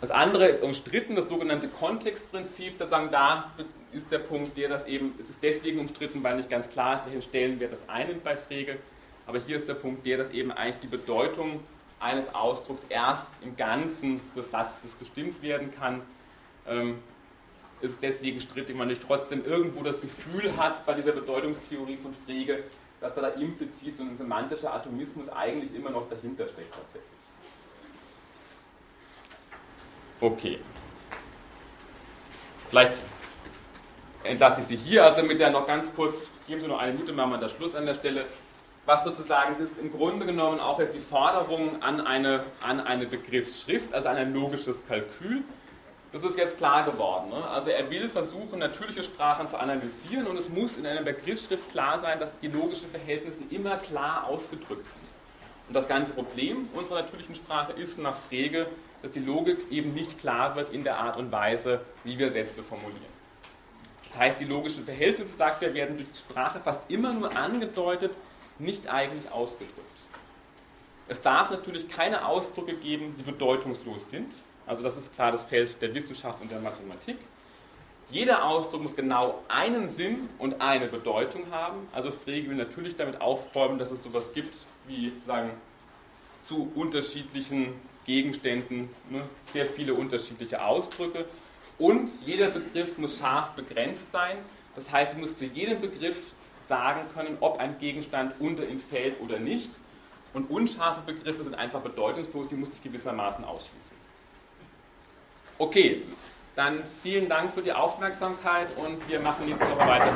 Das andere ist umstritten, das sogenannte Kontextprinzip. Da sagen, da ist der Punkt, der das eben, es ist deswegen umstritten, weil nicht ganz klar ist, welchen Stellenwert das einnimmt bei Frege. Aber hier ist der Punkt der, dass eben eigentlich die Bedeutung eines Ausdrucks erst im Ganzen des Satzes bestimmt werden kann. Ähm, ist deswegen strittig, man nicht trotzdem irgendwo das Gefühl hat bei dieser Bedeutungstheorie von Frege, dass da, da implizit so ein semantischer Atomismus eigentlich immer noch dahinter steckt tatsächlich. Okay. Vielleicht entlasse ich Sie hier, also mit der noch ganz kurz, geben Sie noch eine Minute, machen wir das Schluss an der Stelle was sozusagen, es ist im Grunde genommen auch jetzt die Forderung an eine, an eine Begriffsschrift, also an ein logisches Kalkül. Das ist jetzt klar geworden. Ne? Also er will versuchen, natürliche Sprachen zu analysieren und es muss in einer Begriffsschrift klar sein, dass die logischen Verhältnisse immer klar ausgedrückt sind. Und das ganze Problem unserer natürlichen Sprache ist nach Frege, dass die Logik eben nicht klar wird in der Art und Weise, wie wir Sätze formulieren. Das heißt, die logischen Verhältnisse, sagt er, werden durch die Sprache fast immer nur angedeutet, nicht eigentlich ausgedrückt. Es darf natürlich keine Ausdrücke geben, die bedeutungslos sind. Also das ist klar das Feld der Wissenschaft und der Mathematik. Jeder Ausdruck muss genau einen Sinn und eine Bedeutung haben. Also Frege will natürlich damit aufräumen, dass es sowas gibt wie sagen zu unterschiedlichen Gegenständen ne, sehr viele unterschiedliche Ausdrücke. Und jeder Begriff muss scharf begrenzt sein. Das heißt, ich muss zu jedem Begriff sagen können, ob ein Gegenstand unter ihm fällt oder nicht. Und unscharfe Begriffe sind einfach bedeutungslos, die muss ich gewissermaßen ausschließen. Okay, dann vielen Dank für die Aufmerksamkeit und wir machen nächste Woche weiter.